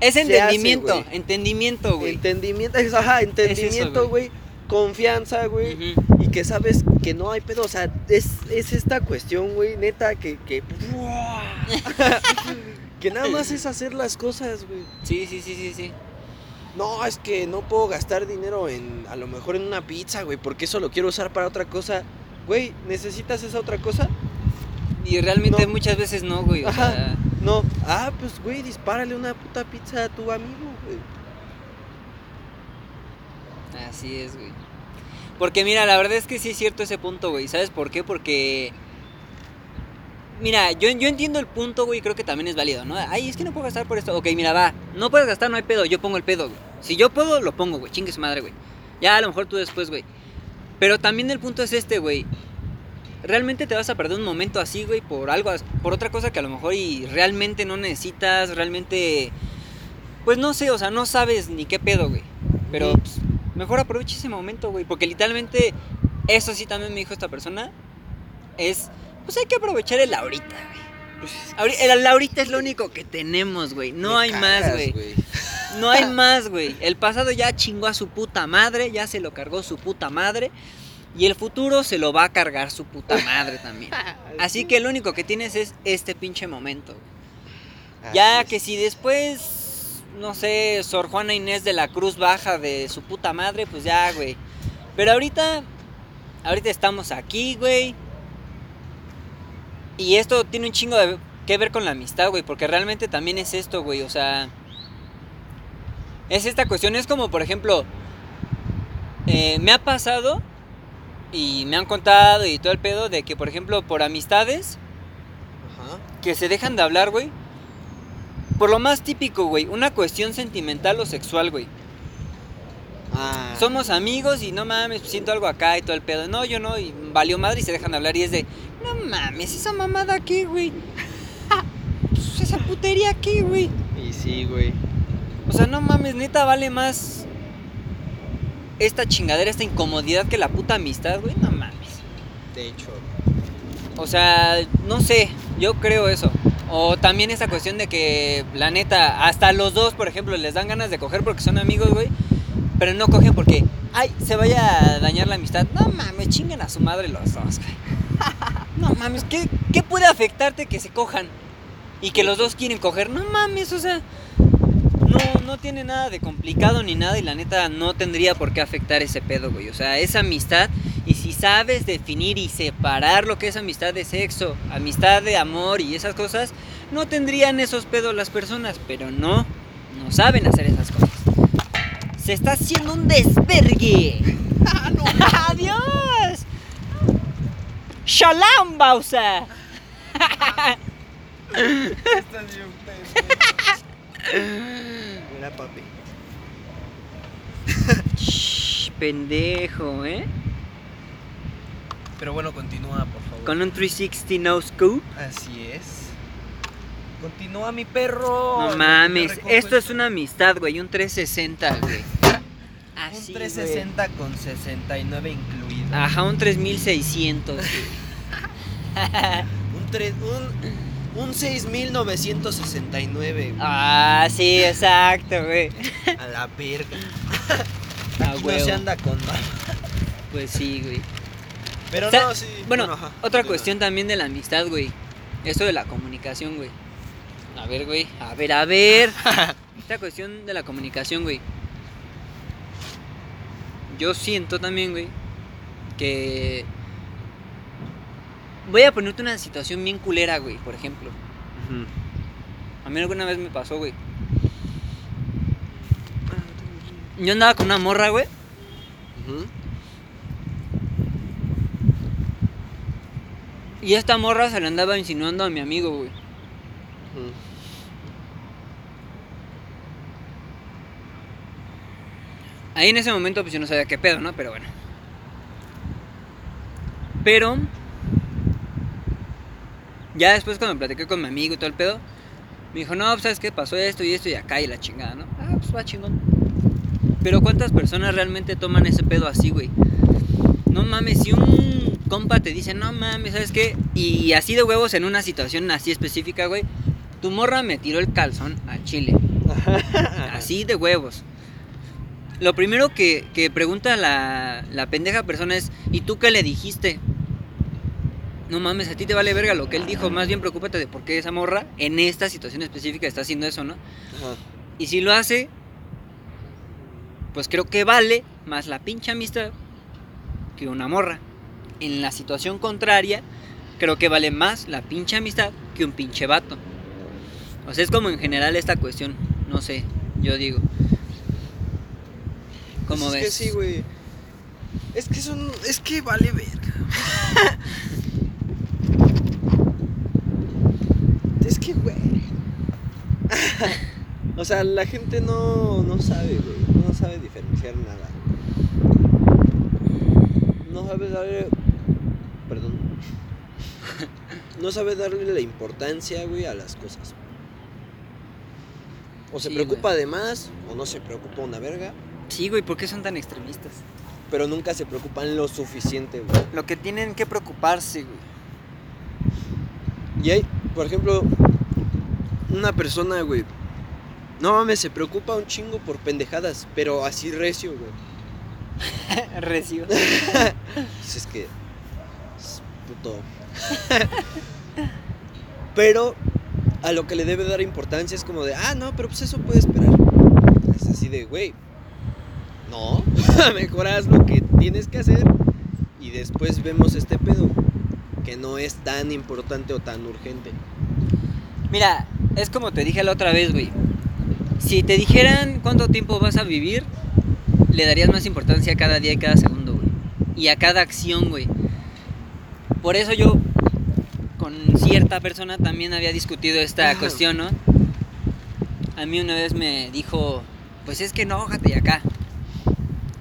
Es hace, entendimiento, güey. entendimiento, güey. Entendimiento, es- ajá, entendimiento, güey. güey. Confianza, güey. Y que sabes que no hay pedo. O sea, es, es esta cuestión, güey, neta, que. Que, que nada más es hacer las cosas, güey. Sí, sí, sí, sí, sí. No, es que no puedo gastar dinero en. A lo mejor en una pizza, güey, porque eso lo quiero usar para otra cosa. Güey, ¿necesitas esa otra cosa? Y realmente No. muchas veces no, güey. O Ajá. sea, No. Ah, pues, güey, dispárale una puta pizza a tu amigo, güey. Así es, güey. Porque mira, la verdad es que sí es cierto ese punto, güey. ¿Sabes por qué? Porque... Mira, yo, yo entiendo el punto, güey, creo que también es válido, ¿no? Ay, es que no puedo gastar por esto. Ok, mira, va. No puedes gastar, no hay pedo. Yo pongo el pedo, güey. Si yo puedo, lo pongo, güey. Chingue su madre, güey. Ya, a lo mejor tú después, güey. Pero también el punto es este, güey. Realmente te vas a perder un momento así, güey, por algo, por otra cosa que a lo mejor y realmente no necesitas, realmente... Pues no sé, o sea, no sabes ni qué pedo, güey. Pero pues, mejor aprovecha ese momento, güey. Porque literalmente, eso sí también me dijo esta persona. Es, pues hay que aprovechar el ahorita, güey. Pues El, ahorita es lo único que tenemos, güey. No hay más, güey. No hay más, güey. El pasado ya chingó a su puta madre, ya se lo cargó su puta madre. Y el futuro se lo va a cargar su puta madre también. Así que lo único que tienes es este pinche momento. güey. Ya que si después, no sé, Sor Juana Inés de la Cruz baja de su puta madre, pues ya, güey. Pero ahorita ahorita estamos aquí, güey. Y esto tiene un chingo de que ver con la amistad, güey, porque realmente también es esto, güey, o sea, es esta cuestión, es como, por ejemplo, eh, me ha pasado y me han contado y todo el pedo de que, por ejemplo, por amistades Ajá. que se dejan de hablar, güey, por lo más típico, güey, una cuestión sentimental o sexual, güey. Ah. Somos amigos y no mames, siento algo acá y todo el pedo. No, yo no, y valió madre y se dejan de hablar y es de, no mames, esa mamada aquí, güey. Pues, esa putería aquí, güey. Y sí, güey. O sea, no mames, neta vale más esta chingadera, esta incomodidad que la puta amistad, güey. No mames. De hecho. O sea, no sé, yo creo eso. O también esa cuestión de que, la neta, hasta los dos, por ejemplo, les dan ganas de coger porque son amigos, güey. Pero no cogen porque, ay, se vaya a dañar la amistad. No mames, chinguen a su madre los dos, güey. No mames, ¿qué, qué puede afectarte que se cojan? Y que los dos quieren coger. No mames, o sea, no, no tiene nada de complicado ni nada. Y la neta, no tendría por qué afectar ese pedo, güey. O sea, es amistad. Y si sabes definir y separar lo que es amistad de sexo, amistad de amor y esas cosas, no tendrían esos pedos las personas. Pero no, no saben hacer esas cosas. Se está haciendo un desvergue. ¡Adiós! ¡Shalom, Bausa! Estás bien Mira, papi. Shh, pendejo, ¿eh? Pero bueno, continúa, por favor. Con un 360 no scope. Así es. Continúa mi perro. No mames, esto es una amistad, güey, un 360, güey. Un Así, 360 con 69 incluido. güey. Ajá, un 3600. güey. Un, tres, un, un 6969. ah, sí, exacto, güey. A la verga. Ah, no huevo. se anda con mal. Pues sí, güey. Pero O sea, no, sí. Bueno, ajá, otra cuestión también de la amistad, güey. Esto de la comunicación, güey. A ver, güey. A ver, a ver. Esta cuestión de la comunicación, güey. Yo siento también, güey, que... Voy a ponerte una situación bien culera, güey, por ejemplo. A mí alguna vez me pasó, güey. Yo andaba con una morra, güey. Y esta morra se le andaba insinuando a mi amigo, güey. Ahí en ese momento pues yo no sabía qué pedo, ¿no? Pero bueno. Pero ya después cuando platiqué con mi amigo y todo el pedo, me dijo, no, pues, ¿sabes qué? Pasó esto y esto y acá y la chingada, ¿no? Ah, pues va chingón. Pero ¿cuántas personas realmente toman ese pedo así, güey? No mames, si un compa te dice, no mames, ¿sabes qué? Y así de huevos en una situación así específica, güey, tu morra me tiró el calzón al chile. Así de huevos. Lo primero que, que pregunta la, la pendeja persona es, ¿y tú qué le dijiste? No mames, a ti te vale verga lo que él dijo, más bien preocúpate de por qué esa morra en esta situación específica está haciendo eso, ¿no? Ajá. Y si lo hace, pues creo que vale más la pinche amistad que una morra. En la situación contraria, creo que vale más la pinche amistad que un pinche vato. O sea, es como en general esta cuestión, no sé, yo digo. ¿Cómo Pues ves? Es que sí, güey. Es que son. Es que vale verga. es que, güey. o sea, la gente no, no sabe, güey. No sabe diferenciar nada. No sabe darle. Perdón. No sabe darle la importancia, güey, a las cosas. O se Sí, preocupa de más, o no se preocupa una verga. Sí, güey, ¿por qué son tan extremistas? pero nunca se preocupan lo suficiente, güey. Lo que tienen que preocuparse, güey. Y hay, por ejemplo, una persona, güey. No mames, se preocupa un chingo por pendejadas, pero así recio, güey. Recio. Pues es que. Es puto. pero a lo que le debe dar importancia es como de, ah, no, pero pues eso puede esperar. Es así de, güey. No, mejor haz lo que tienes que hacer y después vemos este pedo que no es tan importante o tan urgente. Mira, es como te dije la otra vez, güey. Si te dijeran cuánto tiempo vas a vivir, le darías más importancia a cada día y cada segundo, güey. Y a cada acción, güey. Por eso yo con cierta persona también había discutido esta Ah. cuestión, ¿no? A mí una vez me dijo, pues es que enójate y acá.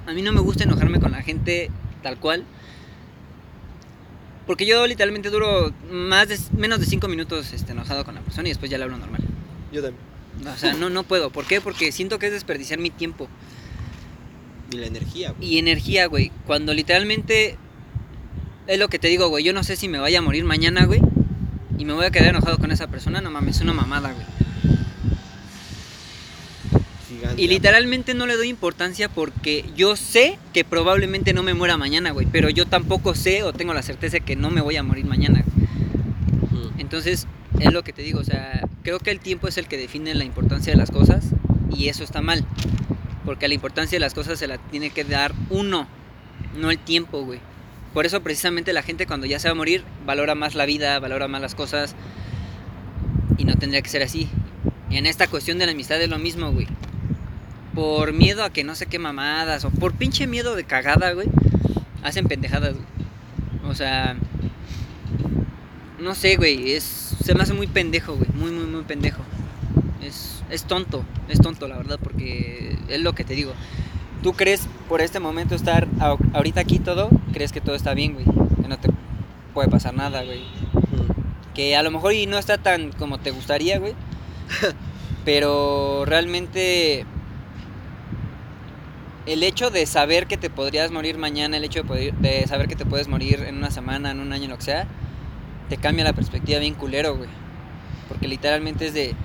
A mí no me gusta enojarme con la gente tal cual. Porque yo literalmente duro más de, menos de 5 minutos este, enojado con la persona y después ya le hablo normal. Yo también. O sea, no, no puedo. ¿Por qué? Porque siento que es desperdiciar mi tiempo Y la energía, güey. y energía, güey. Cuando literalmente es lo que te digo, güey. Yo no sé si me vaya a morir mañana, güey. Y me voy a quedar enojado con esa persona. No mames, es una mamada, güey. Gigante. Y literalmente no le doy importancia porque yo sé que probablemente no me muera mañana, güey. Pero yo tampoco sé o tengo la certeza que no me voy a morir mañana. Ujú. Entonces, es lo que te digo, o sea, creo que el tiempo es el que define la importancia de las cosas y eso está mal. Porque la importancia de las cosas se la tiene que dar uno, no el tiempo, güey. Por eso precisamente la gente cuando ya se va a morir valora más la vida, valora más las cosas y no tendría que ser así. En esta cuestión de la amistad es lo mismo, güey. Por miedo a que no sé qué mamadas o por pinche miedo de cagada, güey, hacen pendejadas, güey. O sea, no sé, güey, es se me hace muy pendejo, güey, muy muy muy pendejo. Es es tonto, es tonto la verdad porque es lo que te digo. Tú crees por este momento estar a- ahorita aquí todo, crees que todo está bien, güey, que no te puede pasar nada, güey. Que a lo mejor y no está tan como te gustaría, güey. Pero realmente el hecho de saber que te podrías morir mañana, el hecho de, saber que te puedes morir en una semana, en un año, lo que sea, te cambia la perspectiva bien culero, güey. Porque literalmente es de,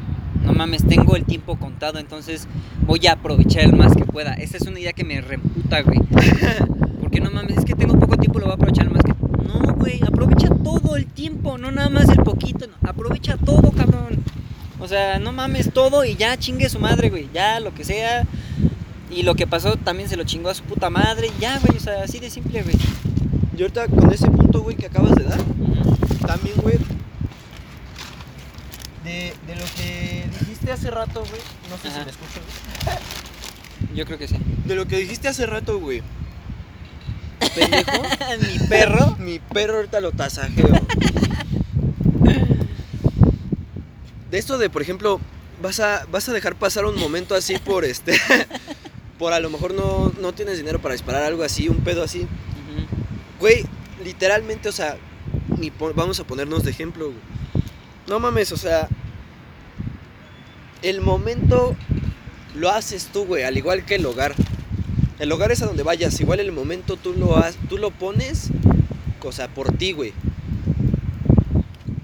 no mames, tengo el tiempo contado, entonces voy a aprovechar el más que pueda. Esa es una idea que me reputa, güey. Porque no mames, es que tengo poco tiempo, lo voy a aprovechar el más que... No, güey, aprovecha todo el tiempo, no nada más el poquito, aprovecha todo, cabrón. O sea, no mames todo y ya chingue su madre, güey, ya lo que sea. Y lo que pasó también se lo chingó a su puta madre, ya, güey, o sea, así de simple, güey. Y ahorita con ese punto, güey, que acabas de dar, también, güey, de, de lo que dijiste hace rato, güey, no sé Ajá. si me escuchas, güey. Yo creo que sí. De lo que dijiste hace rato, güey. Pendejo. Mi perro. Mi perro ahorita lo tasajeo. De esto de, por ejemplo, vas a, vas a dejar pasar un momento así por este. Por a lo mejor no, no tienes dinero para disparar algo así, un pedo así. Güey, literalmente, o sea, ni vamos a ponernos de ejemplo, güey. No mames, o sea, el momento lo haces tú, güey, al igual que el hogar. El hogar es a donde vayas, igual el momento tú lo, has, tú lo pones, o sea, por ti, güey.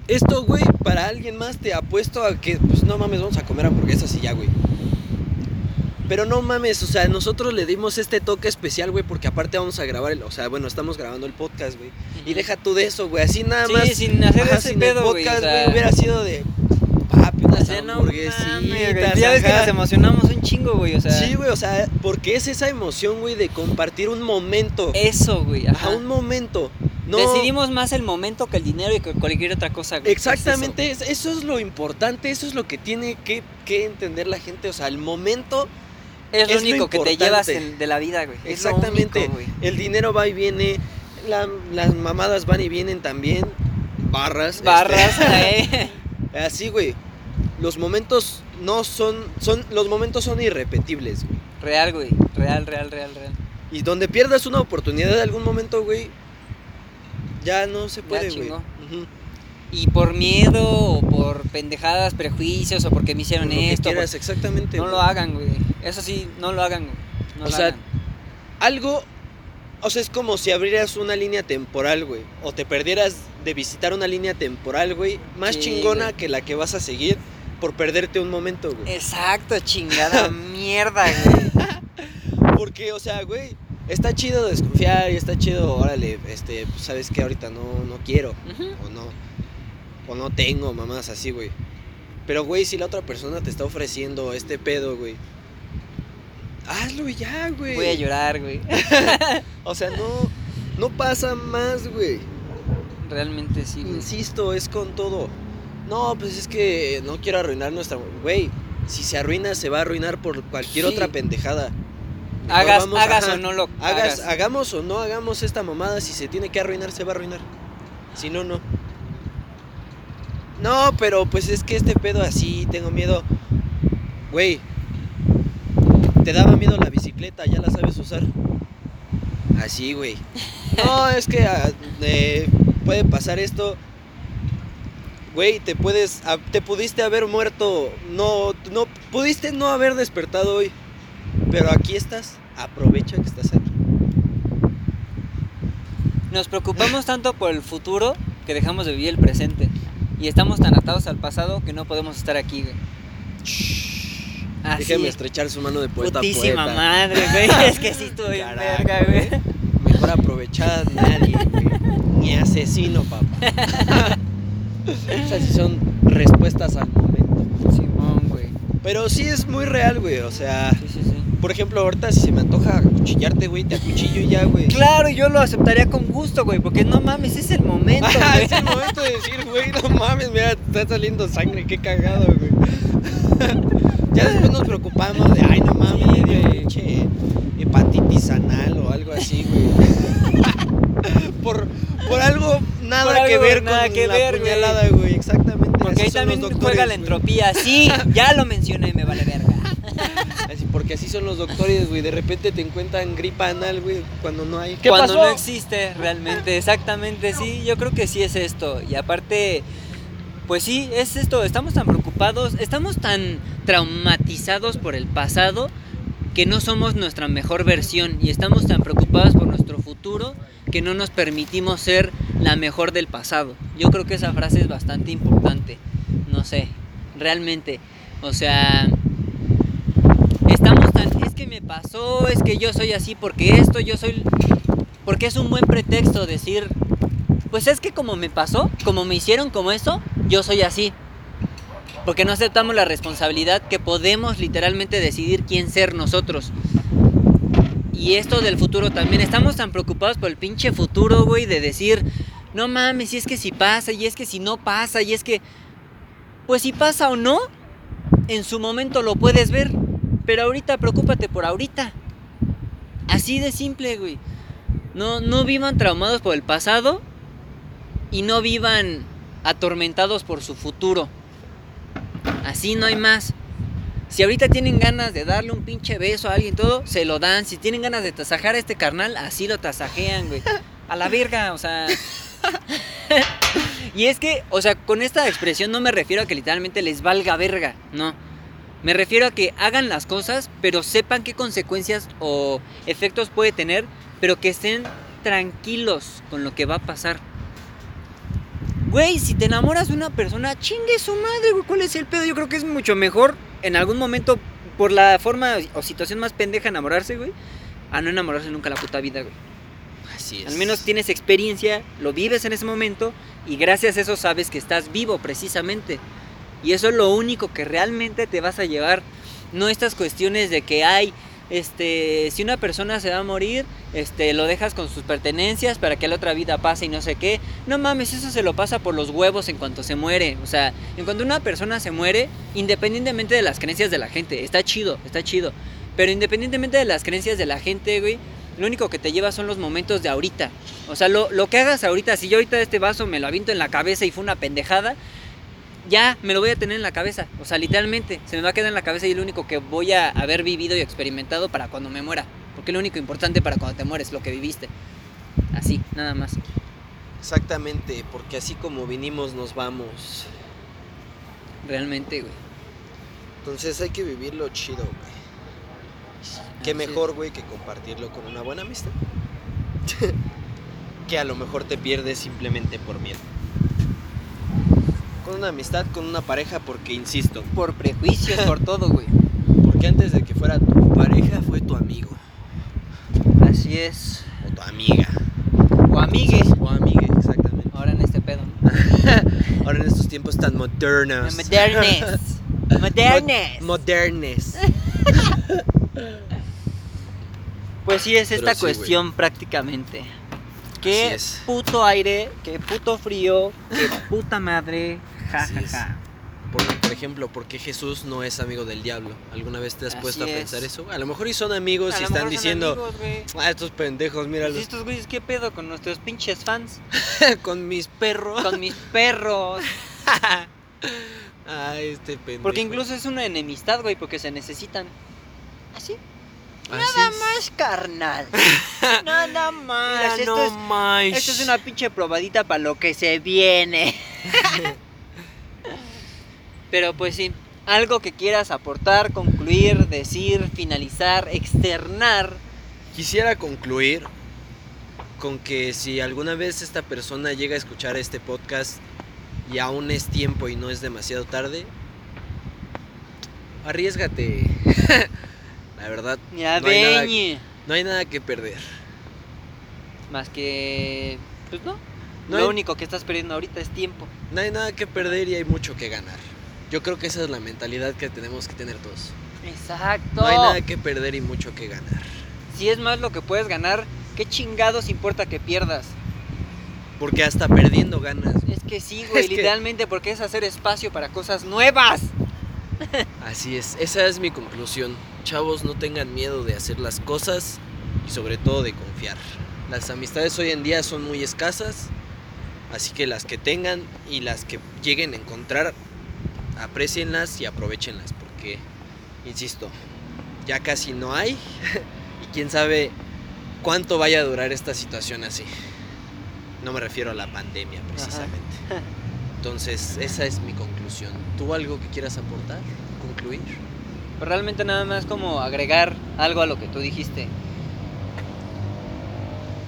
Esto, güey, para alguien más te apuesto a que, pues no mames, vamos a comer hamburguesas y ya, güey. Pero no mames, o sea, nosotros le dimos este toque especial, güey, porque aparte vamos a grabar, el, o sea, bueno, estamos grabando el podcast, güey. Y deja tú de eso, güey, así nada Sí, más. sin hacer ajá, ese sin pedo, el güey, podcast, o sea- güey, hubiera sido de papi, O sea, no hamburguesitas. Ya ves que nos emocionamos un chingo, güey, o sea. Sí, güey, o sea, porque es esa emoción, güey, de compartir un momento. Eso, güey, Ajá, ajá. un momento. No, Decidimos más el momento que el dinero y que cualquier otra cosa, güey. Exactamente, es- eso es lo importante, eso es lo que tiene que, que entender la gente, o sea, el momento, Es lo es lo único que te llevas en- de la vida, güey. Exactamente, único, güey. el dinero va y viene, la- las mamadas van y vienen también, barras. Barras, este, eh. así, güey, los momentos no son, son, los momentos son irrepetibles, güey. Real, güey. Real, real, real, real. Y donde pierdas una oportunidad de algún momento, güey, ya no se puede, güey. Y por miedo o por pendejadas, prejuicios o porque me hicieron Por esto. quieras, por- exactamente. No güey. lo hagan, güey. Eso sí, no lo hagan, güey. No O lo sea, hagan. algo, o sea, es como si abrieras una línea temporal, güey, o te perdieras de visitar una línea temporal, güey, más Sí, chingona güey. que la que vas a seguir por perderte un momento, güey. Exacto, chingada mierda, güey. Porque, o sea, güey, está chido desconfiar y está chido, órale, este, pues, sabes que ahorita no, no quiero, o no, o no tengo, mamás así, güey. Pero, güey, si la otra persona te está ofreciendo este pedo, güey, hazlo ya, güey. Voy a llorar, güey. O sea, no, No pasa más, güey. Realmente sí, güey. Insisto, es con todo. No, pues es que no quiero arruinar nuestra. Güey, si se arruina, se va a arruinar por cualquier Sí. otra pendejada. Mejor Hagas, vamos, hagas ajá, o no lo Hagas, hagas. hagamos o no hagamos esta mamada, si se tiene que arruinar, se va a arruinar. Si no, no. No, pero pues es que este pedo así, tengo miedo. Güey, te daba miedo la bicicleta, ya la sabes usar. Así, güey. No, es que ah, eh, puede pasar esto. Güey, te puedes, ah, te pudiste haber muerto, no, no, pudiste no haber despertado hoy. Pero aquí estás, aprovecha que estás aquí. Nos preocupamos tanto por el futuro que dejamos de vivir el presente. Y estamos tan atados al pasado que no podemos estar aquí, güey. Así. Déjame estrechar su mano de poeta a Putísima poeta. madre, güey. Es que sí Carajo, verga, güey. Mejor aprovechada nadie, güey. Ni asesino, papá. Esas sí son respuestas al momento. Simón, güey. Pero sí es muy real, güey. O sea, Sí, sí, sí. Por ejemplo, ahorita si se me antoja acuchillarte, güey, te acuchillo ya, güey. Claro, yo lo aceptaría con gusto, güey, porque no mames, es el momento, güey. es el momento de decir, güey, no mames, mira, está saliendo sangre, qué cagado, güey. ya después nos preocupamos de, ay, no mames, Sí, güey. pinche hepatitis anal o algo así, güey. por, por algo nada Por que ver nada con que la ver, puñalada, güey, exactamente. Porque ahí también los juega doctores, la entropía. Sí, ya lo mencioné, me vale verga. Porque así son los doctores, güey. De repente te encuentran gripa anal, güey, cuando no hay. Cuando no existe realmente, exactamente, sí, yo creo que sí es esto. Y aparte, pues sí, es esto, estamos tan preocupados, estamos tan traumatizados por el pasado que no somos nuestra mejor versión y estamos tan preocupados por nuestro futuro que no nos permitimos ser la mejor del pasado. Yo creo que esa frase es bastante importante, no sé, realmente, o sea, que me pasó, es que yo soy así porque esto, yo soy, porque es un buen pretexto decir, pues es que como me pasó, como me hicieron como esto, yo soy así. Porque no aceptamos la responsabilidad que podemos literalmente decidir quién ser nosotros. Y esto del futuro también. Estamos tan preocupados por el pinche futuro, güey, de decir, no mames, y es que si pasa, y es que si no pasa, y es que... Pues si pasa o no, en su momento lo puedes ver. Pero ahorita preocúpate por ahorita. Así de simple, güey. No, no vivan traumados por el pasado y no vivan atormentados por su futuro. Así no hay más. Si ahorita tienen ganas de darle un pinche beso a alguien todo, se lo dan. Si tienen ganas de tasajar a este carnal, así lo tasajean, güey. A la verga, o sea. y es que, o sea, con esta expresión no me refiero a que literalmente les valga verga, no. Me refiero a que hagan las cosas, pero sepan qué consecuencias o efectos puede tener, pero que estén tranquilos con lo que va a pasar. Güey, si te enamoras de una persona, chingue su madre, güey. ¿Cuál es el pedo? Yo creo que es mucho mejor en algún momento, por la forma o situación más pendeja, enamorarse, güey, a no enamorarse nunca la puta vida, güey. Así es. Al menos tienes experiencia, lo vives en ese momento y gracias a eso sabes que estás vivo precisamente. Y eso es lo único que realmente te vas a llevar. No estas cuestiones de que hay, este, si una persona se va a morir, este, lo dejas con sus pertenencias para que la otra vida pase y no sé qué. No mames, eso se lo pasa por los huevos en cuanto se muere. O sea, en cuanto una persona se muere, independientemente de las creencias de la gente, está chido, está chido. Pero independientemente de las creencias de la gente, güey, lo único que te lleva son los momentos de ahorita. O sea, lo, lo que hagas ahorita, si yo ahorita este vaso me lo aviento en la cabeza y fue una pendejada, ya me lo voy a tener en la cabeza. O sea, literalmente, se me va a quedar en la cabeza y es lo único que voy a haber vivido y experimentado para cuando me muera. Porque lo único importante para cuando te mueres, lo que viviste. Así, nada más. Exactamente, porque así como vinimos nos vamos. Realmente, güey. Entonces hay que vivirlo chido, güey. Qué Así mejor, güey, que compartirlo con una buena amistad. que a lo mejor te pierdes simplemente por miedo. Con una amistad, con una pareja, porque insisto, Por prejuicios, por todo, güey. porque antes de que fuera tu pareja fue tu amigo Así es. o tu amiga. O amigues. O amiga, exactamente. Ahora en este pedo. Ahora en estos tiempos tan modernos. Modernes. Modernes. Mod- modernes. Pues sí, es esta sí, cuestión prácticamente. Qué puto aire, qué puto frío, qué puta madre. Ja, Así ja, es. ja. Por, por ejemplo, ¿por qué Jesús no es amigo del diablo? ¿Alguna vez te has Así puesto a es. pensar eso? A lo mejor y son amigos A y están diciendo, amigos, ah, estos pendejos, Y míralos, estos güeyes, ¿qué pedo con nuestros pinches fans? con mis perros. Con mis perros. Ay, este pendejo. Porque incluso es una enemistad, güey, porque se necesitan. Así. Nada más, carnal. Nada más. Mira esto, es, nomás. esto es una pinche probadita para lo que se viene. Pero pues sí, algo que quieras aportar, concluir, decir, finalizar, externar. Quisiera concluir con que si alguna vez esta persona llega a escuchar este podcast y aún es tiempo y no es demasiado tarde, arriesgate. La verdad, Ya No hay nada- no hay nada que perder. Más que. Pues no. No lo hay- único que estás perdiendo ahorita es tiempo. No hay nada que perder y hay mucho que ganar. Yo creo que esa es la mentalidad que tenemos que tener todos. Exacto. No hay nada que perder y mucho que ganar. Si es más lo que puedes ganar, ¿qué chingados importa que pierdas? Porque hasta perdiendo ganas. Es que sí, güey, Es que- literalmente porque es hacer espacio para cosas nuevas. Así es, esa es mi conclusión. Chavos, no tengan miedo de hacer las cosas y sobre todo de confiar. Las amistades hoy en día son muy escasas, así que las que tengan y las que lleguen a encontrar, aprecienlas y aprovechenlas, porque, insisto, ya casi no hay y quién sabe cuánto vaya a durar esta situación así. No me refiero a la pandemia precisamente. Entonces, esa es mi conclusión. ¿Tú algo que quieras aportar? ¿Concluir? Pero realmente nada más como agregar algo a lo que tú dijiste.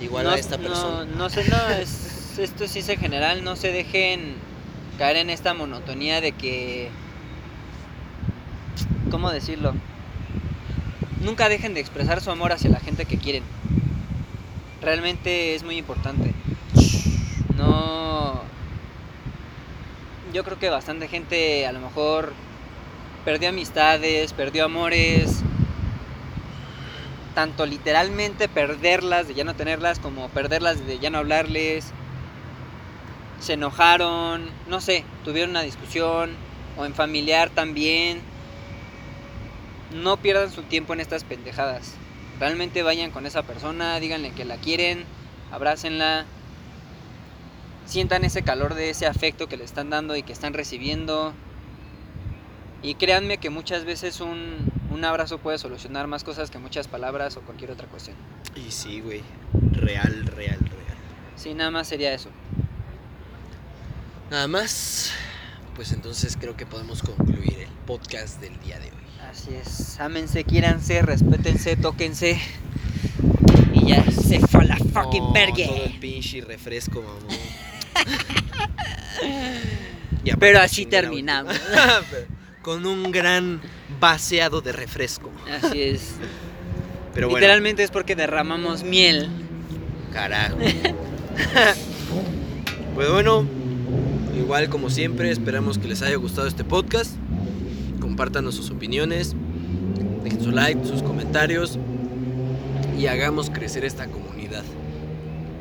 Igual no, a esta persona. No, no sé, no, es, esto sí es en general, no se dejen caer en esta monotonía de que... ¿Cómo decirlo? Nunca dejen de expresar su amor hacia la gente que quieren. Realmente es muy importante. No... Yo creo que bastante gente a lo mejor perdió amistades, perdió amores, tanto literalmente perderlas, de ya no tenerlas, como perderlas de ya no hablarles. Se enojaron, no sé, tuvieron una discusión, o en familiar también. No pierdan su tiempo en estas pendejadas. Realmente vayan con esa persona, díganle que la quieren, abrácenla, sientan ese calor de ese afecto que le están dando y que están recibiendo. Y créanme que muchas veces un, un abrazo puede solucionar más cosas que muchas palabras o cualquier otra cuestión. Y sí, güey. Real, real, real. Sí, nada más sería eso. Nada más. Pues entonces creo que podemos concluir el podcast del día de hoy. Así es. Ámense, quiéranse, respétense, tóquense. Y ya se fue la fucking No, vergue. Todo el pinche refresco, mamón. Pero así chingué la terminamos. Con un gran vaciado de refresco. Así es. Pero bueno, Literalmente es porque derramamos miel. carajo. pues bueno, igual como siempre, esperamos que les haya gustado este podcast. Compártanos sus opiniones, dejen su like, sus comentarios y hagamos crecer esta comunidad.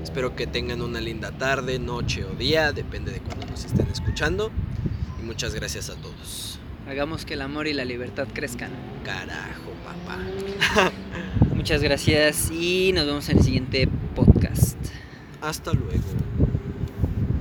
Espero que tengan una linda tarde, noche o día, depende de cuando nos estén escuchando. Y muchas gracias a todos. Hagamos que el amor y la libertad crezcan. Carajo, papá. Muchas gracias y nos vemos en el siguiente podcast. Hasta luego.